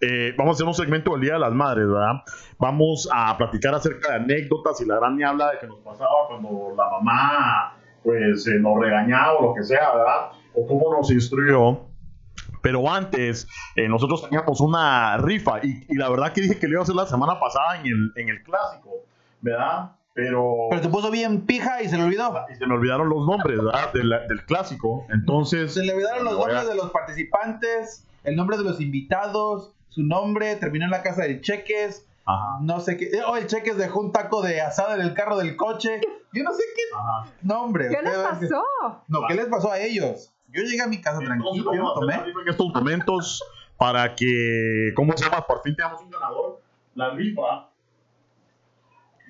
eh, vamos a hacer un segmento del Día de las Madres, ¿verdad? Vamos a platicar acerca de anécdotas y la gran habla de que nos pasaba cuando la mamá pues eh, nos regañaba o lo que sea, ¿verdad? O cómo nos instruyó. Pero antes, eh, nosotros teníamos una rifa y, y la verdad que dije que lo iba a hacer la semana pasada en el, en el clásico, ¿verdad? Pero, Pero se puso bien pija y se le olvidó. y se me olvidaron los nombres, ¿verdad? Del, del clásico. Entonces, Se le olvidaron los Voy a- nombres de los participantes, el nombre de los invitados, su nombre, terminó en la casa del Cheques, Ajá, no sé qué. Oh, el Cheques dejó un taco de asada en el carro del coche. Yo no sé qué ajá. nombre. ¿Qué les pasó? No, ¿qué les pasó a ellos? Yo llegué a mi casa tranquilo, yo no tomé. estos momentos para que, ¿cómo se llama? Por fin tenemos un ganador. La rifa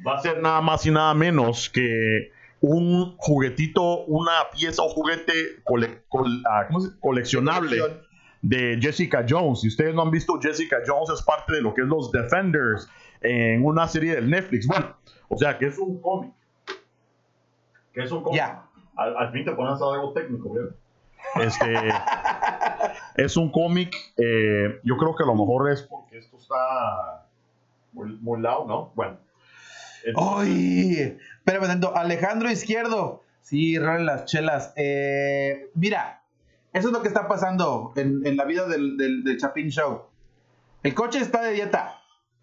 va a ser nada más y nada menos que un juguetito, una pieza o juguete cole- col- ah, ¿cómo se dice? coleccionable de Jessica Jones. Si ustedes no han visto, Jessica Jones es parte de lo que es los Defenders en una serie del Netflix. Bueno, o sea que es un cómic. Que es un cómic. Ya. Al, al fin te pones a algo técnico, ¿verdad? Este es un cómic. eh, yo creo que a lo mejor es porque esto está muy, muy loud, ¿no? Bueno. Entonces, ¡Ay! Espérame. Alejandro Izquierdo. Sí, rolen las chelas. Eh, mira, eso es lo que está pasando en, en la vida del, del, del Chapin Show. El coche está de dieta.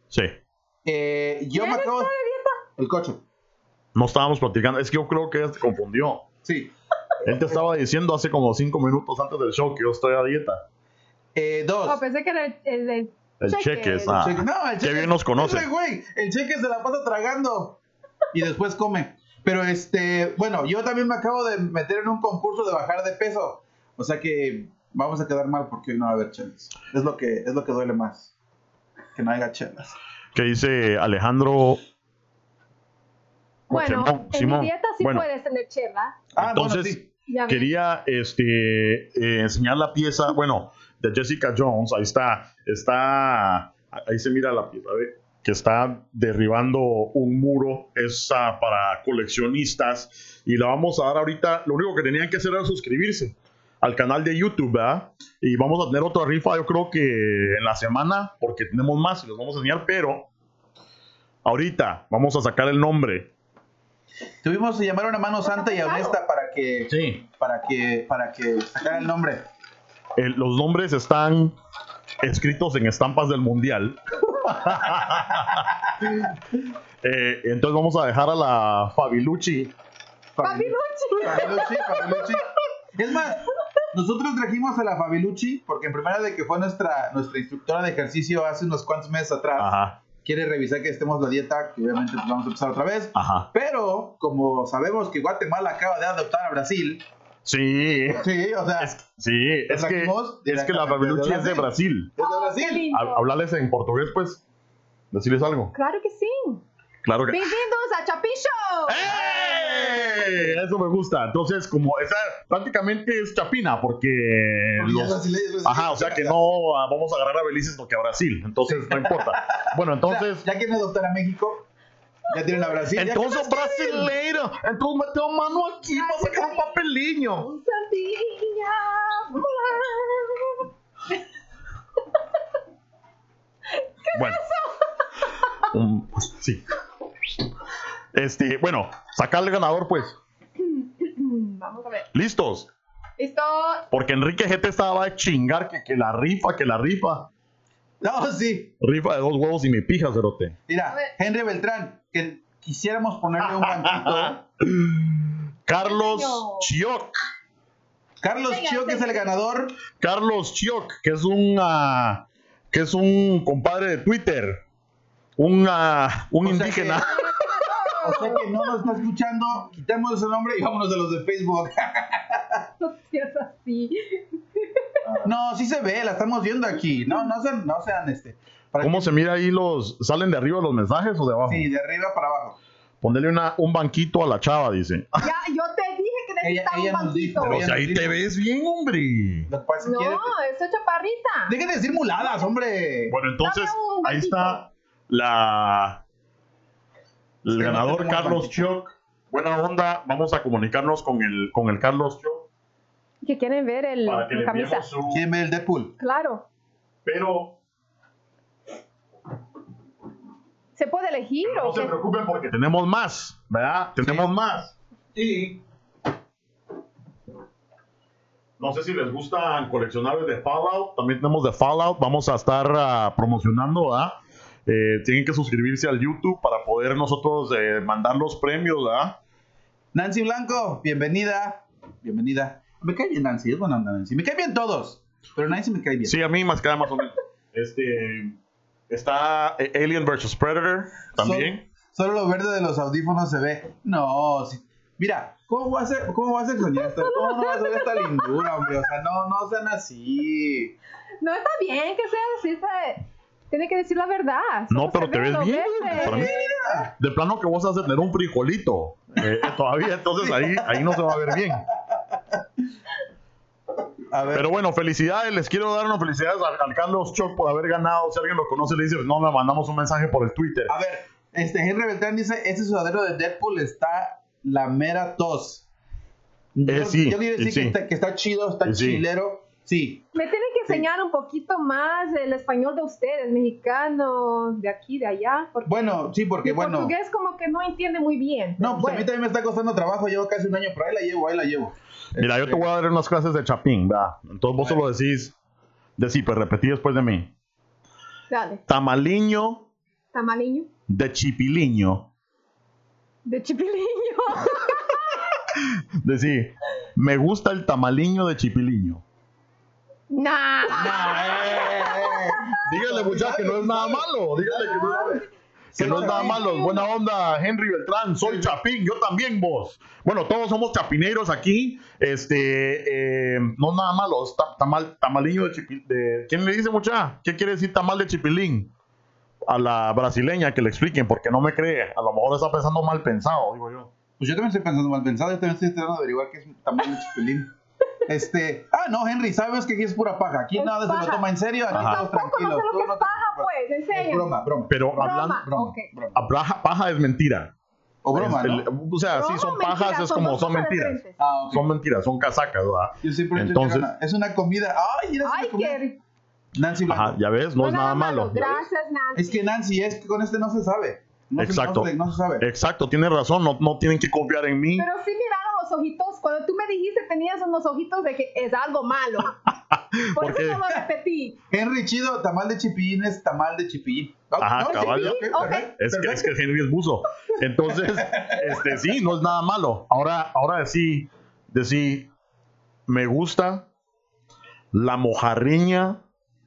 Sí. Eh, yo ¿Quién me acabo. está de dieta? El coche. No estábamos platicando. Es que yo creo que ella se confundió. Sí. Él te estaba diciendo hace como cinco minutos antes del show que yo estoy a dieta. Eh, dos. Oh, pensé que era el, el, el El cheque. cheque es. el ah, Cheque- no, el qué cheque- bien nos conoce. ese güey, el cheque se la pasa tragando y después come. Pero este, bueno, yo también me acabo de meter en un concurso de bajar de peso. O sea que vamos a quedar mal porque hoy no va a haber chelas. Es lo que, es lo que duele más. Que no haya chelas. Que dice Alejandro. Bueno, Simón, en Simón. mi dieta sí Bueno, puedes tener chela. Ah, Entonces, bueno, sí. Quería este eh, enseñar la pieza, bueno, de Jessica Jones, ahí está, está, ahí se mira la pieza, ¿ve? que está derribando un muro, es ah, para coleccionistas, y la vamos a dar ahorita, lo único que tenían que hacer era suscribirse al canal de YouTube, ¿verdad? Y vamos a tener otra rifa, yo creo que en la semana, porque tenemos más y los vamos a enseñar, pero ahorita vamos a sacar el nombre. Tuvimos que llamar a una mano santa y honesta para que, Sí. para que, para que sacara el nombre. El- los nombres están escritos en estampas del mundial. Eh, entonces vamos a dejar a la Fabilucci. Papiluchi. Fabilucci, Fabilucci. Es más, nosotros trajimos a la Fabilucci porque en primera de que fue nuestra, nuestra instructora de ejercicio hace unos cuantos meses atrás, Ajá, quiere revisar que estemos la dieta, que obviamente pues, vamos a empezar otra vez. ajá. Pero como sabemos que Guatemala acaba de adoptar a Brasil, Sí, sí, o sea, es, sí, es que, es que la Fabilucci es de Brasil. Oh, qué Brasil. Hablarles en portugués, pues. Decirles algo. Claro que sí. Claro que. Bienvenidos a Chapi Show. ¡Eh! Eso me gusta. Entonces, como esa prácticamente es chapina, porque. Porque los- es brasileño, Ajá, o sea que no ah, vamos a agarrar a Belice, sino que a Brasil. Entonces, no importa. Bueno, O sea, entonces. ya quieren adoptar a México, ya tienen a Brasil. Entonces, brasileiro. Entonces, meteu mano aquí para sacar un papeliño. Un sandía. Bueno. Un- sí. Este, bueno, sacar el ganador, pues. Vamos a ver. Listos. Listo. Porque Enrique GT estaba a chingar que, que la rifa, que la rifa. No, sí. Rifa de dos huevos y mi pija, cerote. Mira. Henry Beltrán, que quisiéramos ponerle un banquito. Carlos. Chioc. Carlos Venga, Chio, que es el ganador. Carlos Chioc, que es un ah, que es un compadre de Twitter. Un, ah, un O sea indígena. O sea que no nos está escuchando, quitemos ese nombre y vámonos de los de Facebook. No seas así. No, sí se ve, la estamos viendo aquí. No, no sean, no sean este. para ¿Cómo que- se mira ahí los. ¿Salen de arriba los mensajes o de abajo? Sí, de arriba para abajo. Ponerle una, un banquito a la chava, dice. Ya, yo te dije que necesitaba ella un nos dijo, banquito. Pero si ahí te ves bien, hombre. No, quiere- eso es chaparrita. Dejen de decir muladas, hombre. Bueno, entonces, ahí banquito. está la. El no ganador Carlos. Chioc. Buena onda. Vamos a comunicarnos con el, con el Carlos Chioc Que quieren ver el, para que le la camisa. enviemos su. ¿Quién ve el Deadpool? Claro. Pero puede elegir No o se qué? preocupen porque tenemos más, ¿verdad? Tenemos más. Y no sé si les gustan coleccionables de Fallout. También tenemos de Fallout. Vamos a estar ah, promocionando, ¿verdad? Eh, tienen que suscribirse al YouTube para poder nosotros eh, mandar los premios, ¿verdad? Nancy Blanco, bienvenida. Bienvenida. Me cae bien Nancy, es buena onda Nancy. Me cae bien todos, pero Nancy me cae bien. Sí, a mí más queda más o menos. Este está eh, Alien vs Predator también. Solo lo verde de los audífonos se ve. No, sí. Mira, ¿cómo vas a, cómo vas a extrañar cómo no vas a ver esta lindura, hombre? O sea, no, no sean así. No está bien que sea así, tiene que decir la verdad. No, pero te ve ves bien. Para mí, de plano que vos has de tener un frijolito eh, todavía, entonces ahí, ahí no se va a ver bien. A ver. Pero bueno, felicidades, les quiero dar unas felicidades al, al Carlos Choc por haber ganado. Si alguien lo conoce, le dice, no, le mandamos un mensaje por el Twitter. A ver, este Henry Beltrán dice, ese sudadero de Deadpool está la mera tos. Yo, Eh, sí, yo quiero decir sí. que, está, que está chido, está Sí. chilero. Sí. Me tienen que enseñar un poquito más el español de ustedes, mexicano, de aquí, de allá. Porque Bueno, sí, porque mi bueno. portugués como que no entiende muy bien. No, pues a mí también me está costando trabajo, llevo casi un año, pero ahí la llevo, ahí la llevo. Mira, yo te voy a dar unas clases de chapín, ¿verdad? Entonces vos solo decís, decís, pues repetí después de mí. Dale, Tamaliño tamaliño, de chipiliño. de chipiliño. Decir, me gusta el tamaliño de chipiliño. Nah. Dígale, muchachos, que no es nada malo. Dígale que no, que no es nada malo. Buena onda, Henry Beltrán. Soy Chapín, yo también, vos. Bueno, todos somos chapineros aquí. Este, eh, no es nada malo. Es ta- tamal, tamaliño de chipilín. ¿Quién le dice, mucha? ¿Qué quiere decir tamal de chipilín? A la brasileña que le expliquen, porque no me cree. A lo mejor está pensando mal pensado, digo yo. Pues yo también estoy pensando mal pensado, yo también estoy tratando de averiguar qué es un tamaño de chipilín. Este, ah, no, Henry, sabes que aquí es pura paja. Aquí Es nada se paja. lo toma en serio, aquí Ajá. todos Tampoco no tranquilos. sé lo que no es paja, pues, Es enseña. broma, broma. Pero Broma. hablando. broma, ok. broma. a Paja, paja es mentira. O broma, Es ¿no? el- o sea, sí, Broma, son mentira, pajas, es como son mentiras. Ah, ok. Son mentiras, son casacas, ¿verdad? Yo siempre Entonces- era es una comida. Ay, mira, es una Ay, comida. qué. Nancy Blanco. Ajá, ya ves, no es nada malo. ¿ya ves? Gracias, Nancy. Es que Nancy, es que con este no se sabe. No se- Exacto. no se, no se sabe. Exacto, tienes razón, no, no tienen que confiar en mí. Pero sí miraron los ojitos. Cuando tú me dijiste tenías unos ojitos de que es algo malo. Por Porque- eso no lo repetí. Henry Chido, tamal de chipillín es tamal de chipillín. Ajá, no, cabal. chipillín, Ok. perfecto, Es que, es que Henry es buzo. Entonces, este, sí, no es nada malo. Ahora, ahora sí, decir, me gusta la mojarriña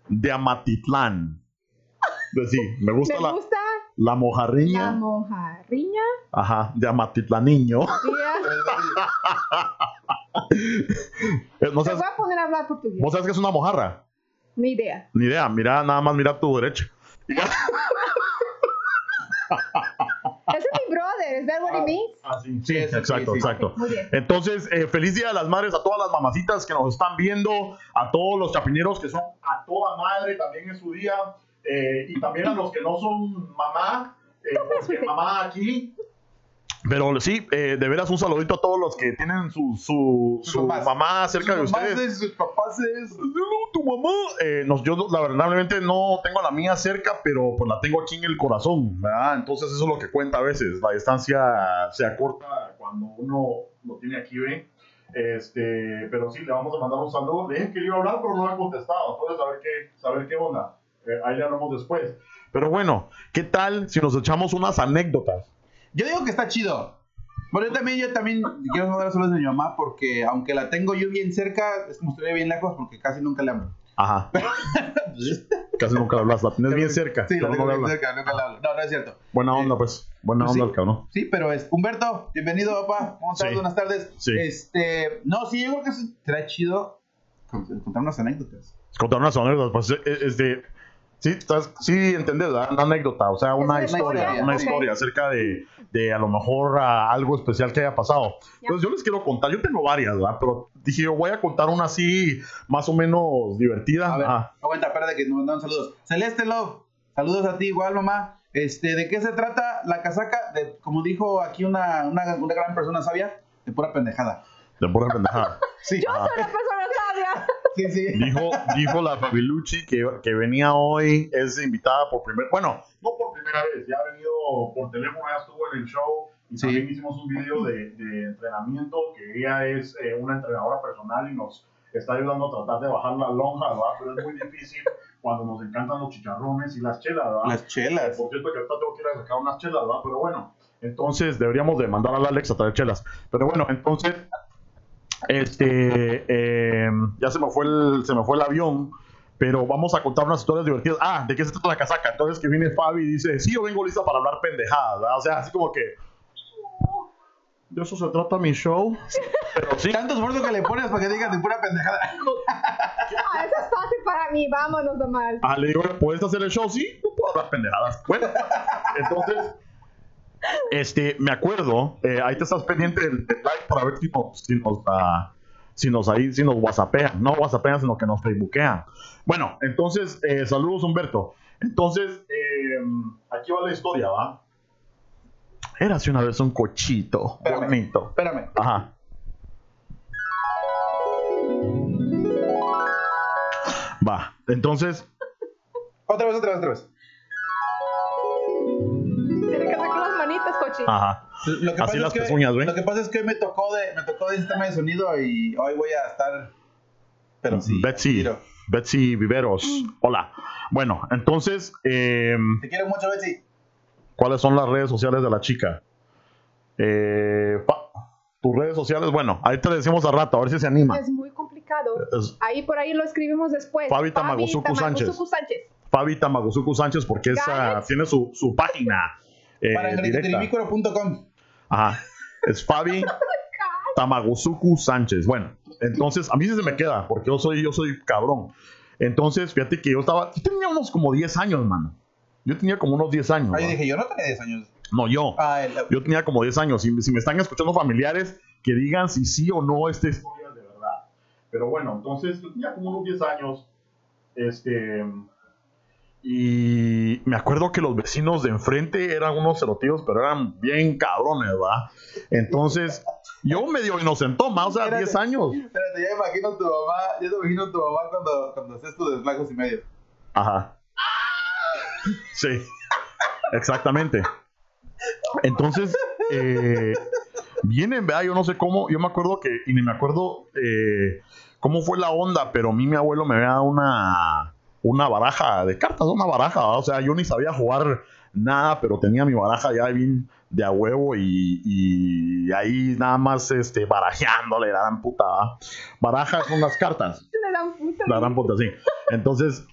de Amatitlán. Decir, me gusta Me la, gusta la la mojarriña, mojarriña. ajá, de Amatitlaniño. Eh, ¿No Te sabes, voy a poner a hablar portugués. ¿Vos sabes qué es una mojarra? Ni idea. Ni idea, mira, nada más mira a tu derecha. Ese es mi brother. ¿Es that what it means? Ah, sí, Sí, sí, exacto, sí, sí. exacto. Muy bien. Entonces, eh, feliz Día de las Madres a todas las mamacitas que nos están viendo, a todos los chapineros que son a toda madre, también es su día, eh, y también a los que no son mamá, eh, porque mamá aquí. Pero sí, eh, de veras un saludito a todos los que tienen su, su, mamá cerca de Sus mamás ustedes. es, sus papás es. No, tu mamá. Eh, nos, yo la- lamentablemente no tengo a la mía cerca, pero pues la tengo aquí en el corazón, ¿verdad? Entonces eso es lo que cuenta a veces. La distancia se acorta cuando uno lo tiene aquí, ¿ven? Este, pero sí, le vamos a mandar un saludo. Le dije que le iba a hablar, pero no ha contestado. Entonces, a ver qué, saber qué onda. Eh, ahí hablamos después. Pero bueno, ¿qué tal si nos echamos unas anécdotas? Yo digo que está chido. Bueno, yo también, yo también quiero mandar saludos a mi mamá porque aunque la tengo yo bien cerca, es como estuviera bien lejos porque casi nunca le hablo. Ajá. Casi nunca le hablas, la tienes bien cerca. Sí, la tengo no bien cerca, nunca le hablo. No, no es cierto. Buena Eh, onda, pues. Buena pues onda sí. el cabrón. Sí, pero es Humberto, bienvenido, papá. ¿Cómo estás? Sí. Buenas tardes. Sí. Este, no, sí, yo creo que será chido con- contar unas anécdotas. contar unas anécdotas, pues es, es de. Sí, estás, sí, entendés, ¿verdad? Una anécdota, o sea, una una historia, una ok. historia acerca de, de a lo mejor ah, algo especial que haya pasado. Ya. Entonces yo les quiero contar, yo tengo varias, ¿verdad? Pero dije, yo voy a contar una así, más o menos divertida. A ver, Ah, aguanta, espérate que nos mandaron saludos. Celeste Love, saludos a ti igual, mamá. Este, ¿de qué se trata la casaca? De, como dijo aquí una, una, una gran persona sabia, de pura pendejada. de pura pendejada. Sí. Yo soy la persona. Sí, sí. Dijo, dijo la Fabilucci que, que venía hoy, es invitada por primera bueno, no por primera vez, ya ha venido por teléfono, ya estuvo en el show y Sí. también hicimos un video de, de entrenamiento, que ella es eh, una entrenadora personal y nos está ayudando a tratar de bajar la lonja, ¿verdad? Pero es muy difícil cuando nos encantan los chicharrones y las chelas, ¿verdad? Las chelas. Por cierto que ahorita tengo que ir a sacar unas chelas, ¿verdad? Pero bueno, entonces deberíamos de mandar al Alex a traer chelas. Pero bueno, entonces, este, eh, ya se me fue el, se me fue el avión, pero vamos a contar unas historias divertidas. Ah, ¿de qué se trata la casaca? Entonces que viene Fabi y dice, sí, yo vengo lista para hablar pendejadas, ¿verdad? O sea, así como que... De eso se trata mi show. Pero sí, Tanto esfuerzo que le pones para que digas de pura pendejada. Ah, eso es fácil para mí, vámonos nomás. Ah, le digo, ¿puedes hacer el show? Sí, no puedo hablar pendejadas. Bueno, entonces, este, me acuerdo, eh, ahí te estás pendiente del, del live para ver si nos, si nos, ah, si nos ahí, si nos whatsappean. No whatsappean, sino que nos facebookean. Bueno, entonces, eh, saludos Humberto. Entonces, eh, aquí va la historia, ¿va? Érase una vez un cochito Espérame. bonito. Espérame. Ajá. Va, entonces, Otra vez, otra vez, otra vez. ajá. Lo que, Así pasa las es que, pezuñas, lo que pasa es que hoy me tocó de, me tocó de sistema de sonido y hoy voy a estar. Pero sí. Betsy. Betsy Viveros. Hola. Bueno, entonces, eh, Te quiero mucho, Betsy. ¿cuáles son las redes sociales de la chica? Eh, pa- tus redes sociales, bueno, ahí te decimos a rato, a ver si se anima. Es muy complicado. Es Ahí por ahí lo escribimos después. Fabi Tamagosuku Sánchez. Fabi Tamagosuku Sánchez, porque esa tiene su, su página eh, Para. Ajá. Es Fabi Tamagosuku Sánchez. Bueno, entonces a mí sí se me queda, porque yo soy, yo soy cabrón. Entonces, fíjate que yo estaba, yo tenía unos como 10 años, mano. Yo tenía como unos 10 años. Ahí ¿va? dije, yo no tenía 10 años. No, yo. Ah, el- Yo tenía como 10 años. Si, si me están escuchando familiares, que digan si sí o no esta historia es de verdad. Pero bueno, entonces yo tenía como unos 10 años. Este. Y me acuerdo que los vecinos de enfrente eran unos cerotillos, pero eran bien cabrones, ¿verdad? Entonces, yo medio inocentón, más, o sea, Espérate. 10 años. Espérate, ya imagino tu mamá, ya te imagino tu mamá cuando, cuando haces tu desflacos y medio. Ajá. Sí, exactamente. Entonces, eh, vienen, ¿verdad? Yo no sé cómo, yo me acuerdo que, y ni me acuerdo eh, cómo fue la onda, pero a mí mi abuelo me había dado una, una baraja de cartas, una baraja, ¿verdad? o sea, yo ni sabía jugar nada, pero tenía mi baraja ya bien de a huevo y, y ahí nada más este, barajeándole, la gran puta, ¿verdad? Baraja son las cartas, Le dan puta. la gran puta, sí. Entonces,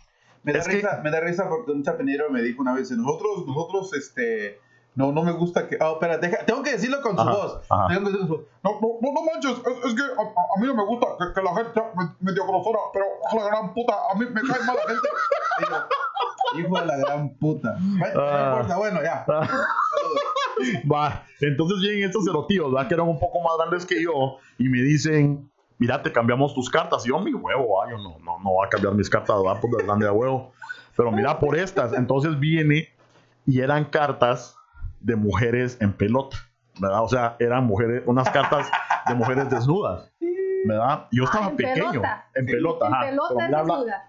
Me da Es que- risa, me da risa porque un chapinero me dijo una vez, nosotros, nosotros, este, no, no me gusta que, oh, espera, deja- tengo que decirlo con su Ajá, voz. ajá. Tengo que decirlo con su voz. No, no, no, manches, es, es que a, mí no me gusta que, que la gente sea me- medio grosera, pero a la gran puta, a mí me cae mal la gente. Yo, hijo de la gran puta. Bueno, Ah. no importa, bueno, ya. Saludos. Va, entonces vienen estos cerotíos, ¿verdad? Que eran un poco más grandes que yo y me dicen, mira, te cambiamos tus cartas. Y yo, mi huevo, ah, yo no, no, no voy a cambiar mis cartas, ¿verdad? Pues de grande a huevo. Pero mira por estas. Entonces viene y eran cartas de mujeres en pelota, ¿verdad? O sea, eran mujeres, unas cartas de mujeres desnudas, ¿verdad? Yo estaba Ah, en pequeño, pelota. en Sí, pelota, en ajá. pelota Pero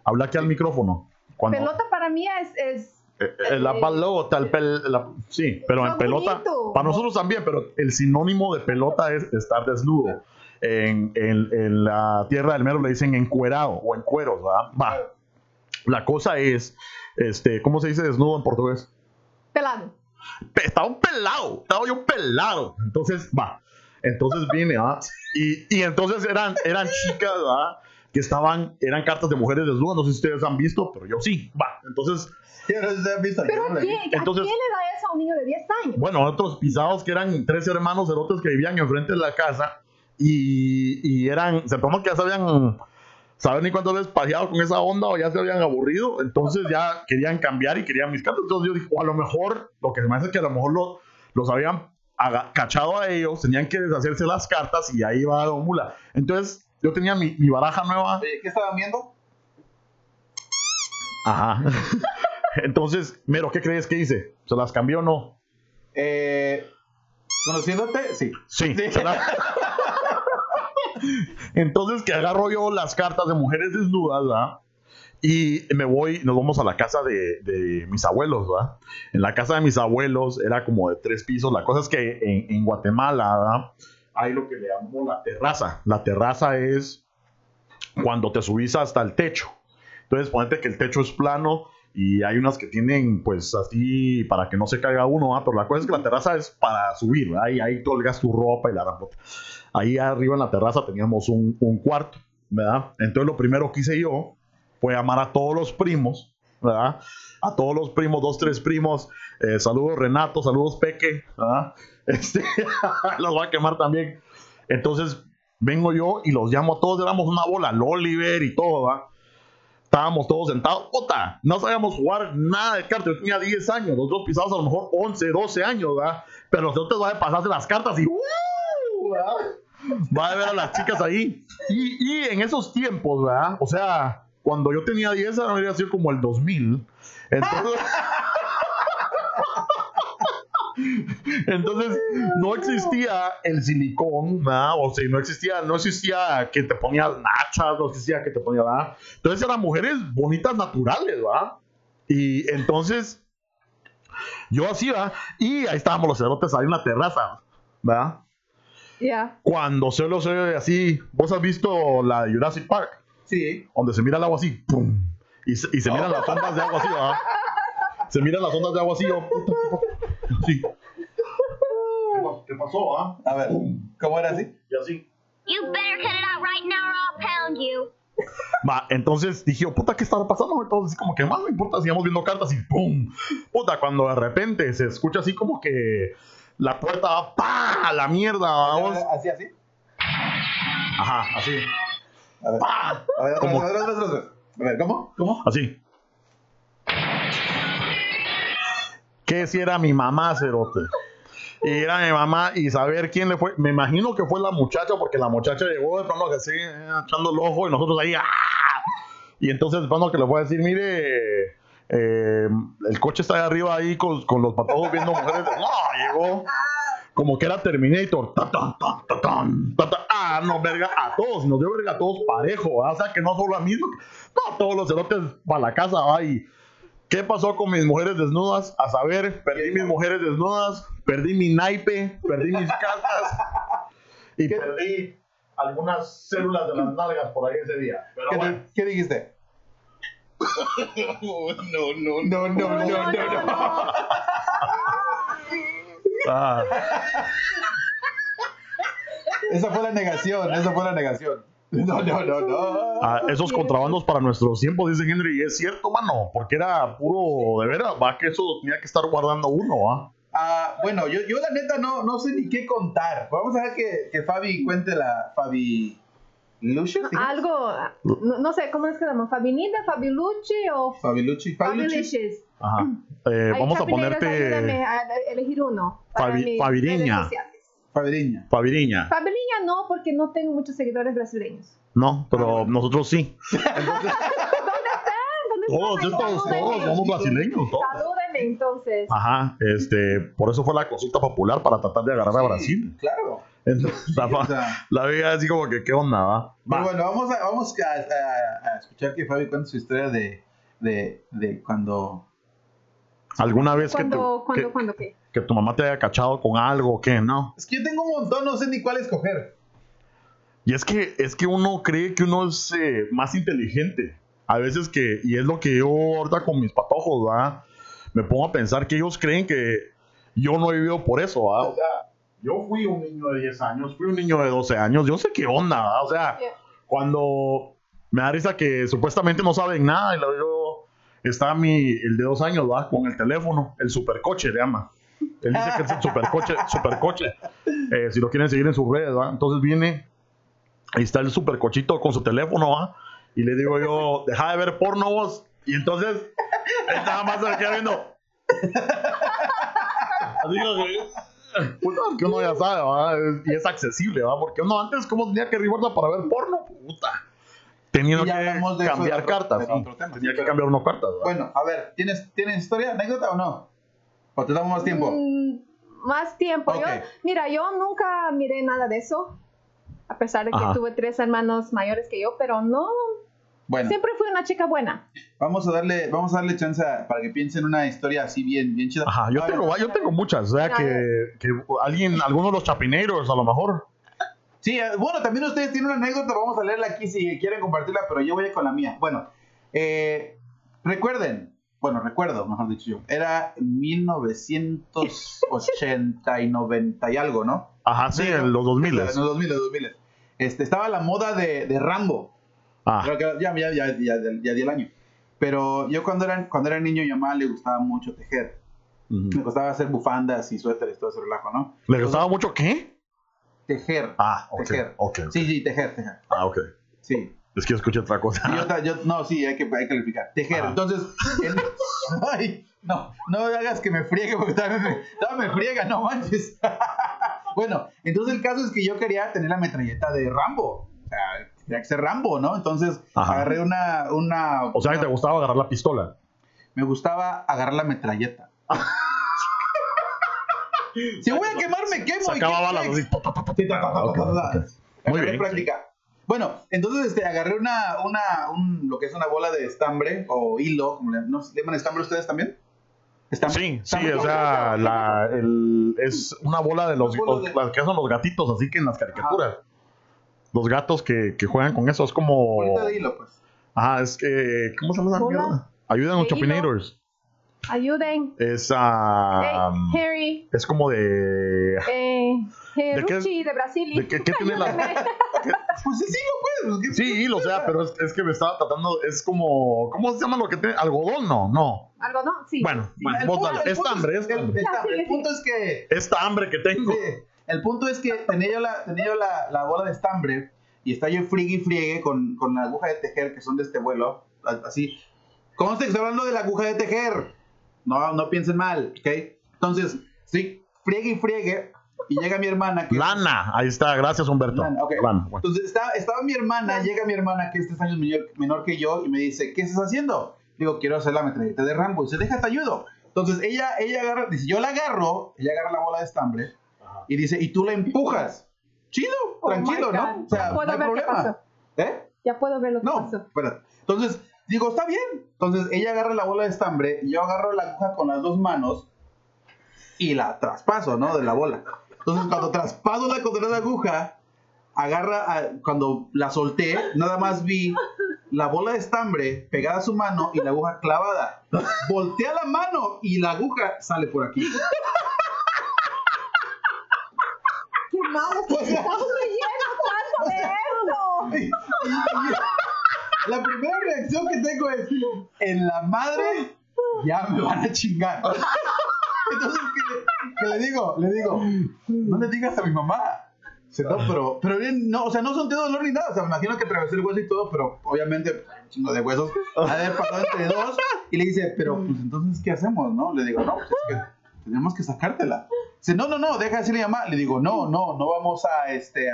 habla, aquí al micrófono. Cuando, Pelota para mí es, es eh, eh, la pelota, el pel- la- sí, pero en pelota, para nosotros también, pero el sinónimo de pelota es estar desnudo. En, en- en la tierra del mero le dicen encuerado o en cueros, ¿verdad? Va. La cosa es, este, ¿cómo se dice desnudo en portugués? pelado. Estaba un pelado, estaba yo pelado. Entonces, va. Entonces vine, ¿verdad? Y, y entonces eran, eran chicas, ¿verdad? Que estaban, eran cartas de mujeres desnudas, no sé si ustedes han visto, pero yo sí, va. Entonces, Yo no sé si han visto, Pero no ¿a quién, ¿a Entonces- quién le da eso a un niño de 10 años? Bueno, otros pisados que eran tres hermanos cerotes que vivían enfrente de la casa y, y eran, se toma que ya se habían, saben ni cuántas veces paseado con esa onda o ya se habían aburrido, entonces ya querían cambiar y querían mis cartas. Entonces yo dije, o a lo mejor, lo que se me hace es que a lo mejor lo- los habían cachado a ellos, tenían que deshacerse las cartas y ahí va Don Mula. Entonces yo tenía mi, mi baraja nueva. ¿qué estaban viendo? Ajá. Entonces, Mero, ¿qué crees que hice? ¿Se las cambió o no? Eh, Conociéndote, sí. Sí, Sí. se las- Entonces que agarro yo las cartas de mujeres desnudas, ¿verdad? Y me voy, nos vamos a la casa de, de mis abuelos, ¿verdad? En la casa de mis abuelos era como de tres pisos. La cosa es que en, en Guatemala, ¿verdad? Hay lo que le llamamos la terraza. La terraza es cuando te subís hasta el techo. Entonces, ponete que el techo es plano y hay unas que tienen, pues, así para que no se caiga uno, ¿verdad? pero la cosa es que la terraza es para subir, ¿verdad? y ahí colgas tu ropa y la rapota. Ahí arriba en la terraza teníamos un, un cuarto, ¿verdad? Entonces, lo primero que hice yo fue llamar a todos los primos, ¿verdad? A todos los primos, dos, tres primos. Eh, saludos Renato, saludos Peque, ¿verdad? Este, los voy a quemar también. Entonces vengo yo y los llamo a todos, éramos una bola, el Oliver y todo, ¿verdad? Estábamos todos sentados, puta, no sabíamos jugar nada de cartas. Yo tenía 10 años, nosotros pisamos a lo mejor 11, 12 años, ¿verdad? Pero nosotros van a pasarse las cartas y ¡uh! ¿verdad? Va a ver a las chicas ahí. Y, y en esos tiempos, ¿verdad? O sea, cuando yo tenía 10, habría como el 2000. Entonces. Entonces no existía el silicón, ¿verdad? o sea, no existía, no existía que te ponía nachas, no existía que te ponía nada. Entonces eran mujeres bonitas naturales, ¿verdad? Y entonces yo así, ¿verdad? Y ahí estábamos los cerotes ahí en la terraza, ¿verdad? Ya. Cuando solo se ve así, ¿vos has visto la de Jurassic Park? Sí. donde se mira el agua así, ¡pum! Y se, y se miran las ondas de agua así, ¿verdad? Se miran las ondas de agua así, yo, puta, puta, así. ¿Qué pa- ¿Qué pasó, ah? A ver, ¿cómo era así? Y así. You better cut it out right now or I'll pound you. Va, entonces dije, yo, puta, ¿qué estaba pasando? Entonces, así como que más no importa, sigamos viendo cartas y ¡pum! Puta, cuando de repente se escucha así como que la puerta va ¡pa! a la mierda, vamos. ¿Así, así? Ajá, así. A ver, ¡Pa! a ver, otra Como- vez, otra vez, otra vez. A ver, ¿cómo? ¿Cómo? Así. Que si era mi mamá, Cerote. Y era mi mamá y saber quién le fue. Me imagino que fue la muchacha, porque la muchacha llegó de pronto que sí, eh, echando el ojo y nosotros ahí. ¡ah! Y entonces de pronto que le fue a decir, mire, eh, el coche está ahí arriba ahí con, con los patojos viendo mujeres. No, llegó como que era Terminator. Ta, ta, ta. Ah, no, verga, a todos. Nos dio verga a todos parejo. ¿va? O sea, que no solo a mí. No, todos los cerotes para la casa. ¿va? Y, ¿Qué pasó con mis mujeres desnudas? A saber, perdí mis mujeres desnudas, perdí mi naipe, perdí mis cartas y ¿Qué- perdí algunas células de las nalgas por ahí ese día. Pero ¿Qué, bueno, ¿Qué dijiste? no, no, No, no, no, no, no. Ah, Esa fue la negación, esa fue la negación. No, no, no, no. ah, esos contrabandos para nuestros tiempos, dice Henry, y es cierto, mano, porque era puro, de veras, va que eso tenía que estar guardando uno, ¿ah? Ah, bueno, yo, yo la neta no, no sé ni qué contar. Vamos a ver que, que Fabi cuente la Fabi Lucio. ¿sí? Algo, no, no sé, ¿cómo es que se llama? ¿Fabinita, Fabilucci o Fabi Luchi. Fabi Luchi. Fabiliches? Ajá. Eh, vamos a ponerte a elegir uno. Fabi- mis Fabiriña. Fabiriña. Fabiliña no, porque no tengo muchos seguidores brasileños. No, pero nosotros sí. ¿Dónde Todos están? estos, Salúdenme. todos somos brasileños, todos. Salúdenme entonces. Ajá, este, por eso fue la consulta popular para tratar de agarrar a Sí, Brasil. Claro. Entonces, la, O sea, la veía así como que, ¿qué onda, va? pero Va. bueno, vamos a, vamos a, a- a escuchar que Fabi cuente su historia de, de, de cuando. ¿Alguna vez que ¿Cuándo, tu, cuándo, que, cuándo qué? Que tu mamá te haya cachado con algo o qué? No. Es que yo tengo un montón, no sé ni cuál escoger. Y es que, es que uno cree que uno es eh, más inteligente. A veces que, y es lo que yo ahorita con mis patojos, ¿verdad? Me pongo a pensar que ellos creen que yo no he vivido por eso, ¿verdad? O sea, yo fui un niño de 10 años, fui un niño de 12 años, yo sé qué onda, ¿verdad? O sea, Yeah. cuando me da risa que supuestamente no saben nada y luego yo está mi el de dos años ¿va? con el teléfono el supercoche le llama él dice que es el supercoche supercoche eh, si lo quieren seguir en sus redes ¿va? entonces viene ahí está el supercochito con su teléfono ¿va? y le digo yo deja de ver porno vos y entonces él nada más se me queda viendo así que puta, que uno ya sabe ¿va? Y es accesible ¿va? porque uno antes como tenía que ribarla para ver porno puta de que cambiar otro- cartas otro tema, tenía sí, que cambiar unas cartas ¿va? Bueno, a ver, ¿tienes, ¿tienes historia, anécdota o no? ¿O te damos más tiempo? Mm, más tiempo. Ok. Yo, mira, yo nunca miré nada de eso. A pesar de que Ajá. tuve tres hermanos mayores que yo, pero no, Bueno, siempre fui una chica buena. vamos a darle, vamos a darle chance a- para que piensen una historia así bien, bien chida. Ajá, yo tengo, yo tengo muchas. O sea, que, que alguien, alguno de los chapineros, a lo mejor. Sí, eh, bueno, también ustedes tienen una anécdota, vamos a leerla aquí si quieren compartirla, pero yo voy con la mía. Bueno, eh, recuerden, bueno, recuerdo, mejor dicho yo, era 1980 y 90 y algo, ¿no? Ajá, sí, en los 2000. En los 2000, los 2000. Este, estaba la moda de, de Rambo. Ah, Creo que ya, ya, ya, ya, ya di el año. Pero yo cuando era, cuando era niño, mi mamá le gustaba mucho tejer. ujú. Me gustaba hacer bufandas y suéteres, todo ese relajo, ¿no? ¿Le gustaba mucho qué? Tejer. Ah, ok. Tejer. ok. Sí, sí, tejer, tejer. Ah, ok. Sí. Es que yo escuché otra cosa. Yo yo- no, sí, hay que, hay que explicar. Tejer. Ajá. Entonces, en- ay, no, no hagas que me friegue porque también me, todavía me friega, no manches. bueno, entonces el caso es que yo quería tener la metralleta de Rambo. O sea, tenía que ser Rambo, ¿no? Entonces Ajá. agarré una, una. O sea, que te gustaba agarrar la pistola. Me gustaba agarrar la metralleta. si voy a quemar, me quemo. ¿y Sacaba balas. Muy bien. práctica. Bueno, entonces este, agarré una, una, un, lo que es una bola de estambre o hilo, como le, ¿no le llaman estambre ustedes también? Estambre. Sí, sí, Estambre. o sea, la, el, es una bola de los, Una bola los- de- las que son los gatitos, así que en las caricaturas. Los gatos que, que juegan con eso, es como... Bolita de hilo, pues. Ajá, es que... ¿Cómo se llama esa mierda? Ayudan los chopinators. Ayuden. Es, ah, hey, Harry. es como de... Eh, qué- Ruchi de, Brasil. de qué- qué tiene la- Ayúdame. Pues sí, sí, pues, ¿qué- Sí, o sea, pero es, es que me estaba tratando... Es como... ¿Cómo se llama lo que tiene? ¿Algodón? No, no. Algo, ¿no? Sí. Bueno, bueno, El vos dale. el punto Estambre, es- estambre. el- punto es que Esta hambre que tengo. Sí, El punto es que tenía yo la, tenía yo la, la bola de estambre y está yo friegue y friegue con, con la aguja de tejer que son de este vuelo, a- así. Conste que estoy hablando de la aguja de tejer. No, no piensen mal, ¿ok? Entonces, sí, friegue y friegue y llega mi hermana. Que, Lana, ahí está, gracias Humberto. Lana, ok. Lana, bueno. Entonces está, estaba mi hermana, llega mi hermana que es tres años menor, menor que yo y me dice, ¿qué estás haciendo? Digo, quiero hacer la metralleta de Rambo. Y dice, déjate ayudo. Entonces ella, ella agarra, dice, yo la agarro, ella agarra la bola de estambre y dice, y tú la empujas. Chido, Oh tranquilo. ¿no? O sea, Ya no puedo hay ver qué problema. pasó. ¿Eh? Ya puedo ver lo que No, pasó. espérate. Entonces, digo, está bien. Entonces, ella agarra la bola de estambre, yo agarro la aguja con las dos manos y la traspaso, ¿no? De la bola. Entonces, cuando traspaso la condenada aguja, agarra, a- cuando la solté, nada más vi la bola de estambre pegada a su mano y la aguja clavada. Voltea la mano y la aguja sale por aquí. ¡Qué! Pues, ¡Estamos leyendo tanto de esto! La primera reacción que tengo es, en la madre ya me van a chingar. Entonces, ¿qué le, digo? Le digo, no le digas a mi mamá. No, pero, pero bien, no, o sea, no sentido dolor ni nada. O sea, me imagino que atravesé el hueso y todo, pero obviamente un chingo de huesos. Ha de haber pasado entre dos. Y le dice, pero pues entonces, ¿qué hacemos? no Le digo, no, pues tenemos que sacártela. Dice, no, no, no, deja de decirle a mamá. Le digo, no, no, no vamos a, este,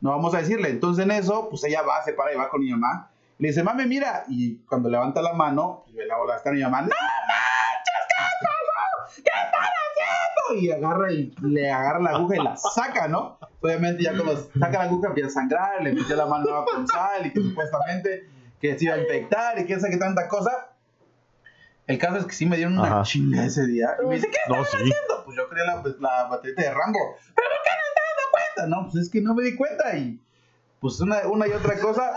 no vamos a decirle. Entonces en eso, pues ella va, se para y va con mi mamá. Le dice, mami, mira. Y cuando levanta la mano, ve la bola, está mi mamá, ¡No manches, qué pasó! ¿Qué están haciendo? Y agarra y le agarra la aguja y la saca, ¿no? Obviamente ya cuando saca la aguja empieza a sangrar, le metió la mano con sal y que supuestamente que se iba a infectar y que sabe qué tanta cosa. El caso es que sí me dieron una Ajá. chinga ese día. Y me dice, ¿qué No, sí. haciendo? Pues yo quería la, pues, la baterita de Rambo. ¿Pero por qué no te dando cuenta? No, pues es que no me di cuenta y pues una, una y otra cosa.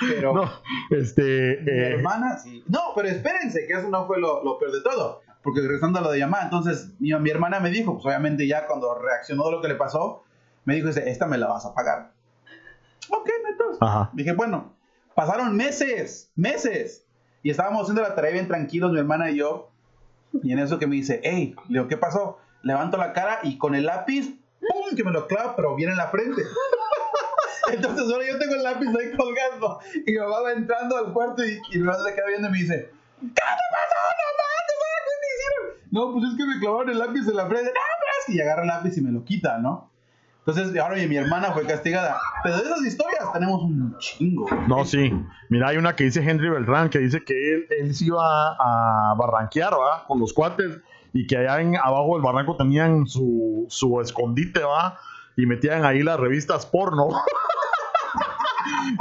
Pero No, este. mi eh, hermana, sí. No, pero espérense, que eso no fue lo, lo peor de todo. Porque regresando a lo de llamar, entonces mi, mi hermana me dijo, pues obviamente ya cuando reaccionó de lo que le pasó, me dijo, dice, esta me la vas a pagar. Ok, entonces. Ajá. Dije, bueno, pasaron meses, meses. Y estábamos haciendo la tarea bien tranquilos, mi hermana y yo. Y en eso que me dice, hey, le digo, ¿qué pasó? Levanto la cara y con el lápiz, ¡pum! que me lo clava, pero bien en la frente. Entonces ahora yo tengo el lápiz ahí colgando. Y mi mamá va entrando al cuarto y, y mi mamá se queda viendo y me dice, ¿qué te pasó, mamá? ¿Te qué te hicieron? No, pues es que me clavaron el lápiz en la frente. No, pero es que y agarra el lápiz y me lo quita, ¿no? Entonces ahora mi, hermana fue castigada. Pero de esas historias tenemos un chingo. No, sí. Mira, hay una que dice Henry Beltrán que dice que él, él se iba a barranquear, ¿va? Con los cuates y que allá en, abajo del barranco tenían su, su escondite, ¿va? Y metían ahí las revistas porno.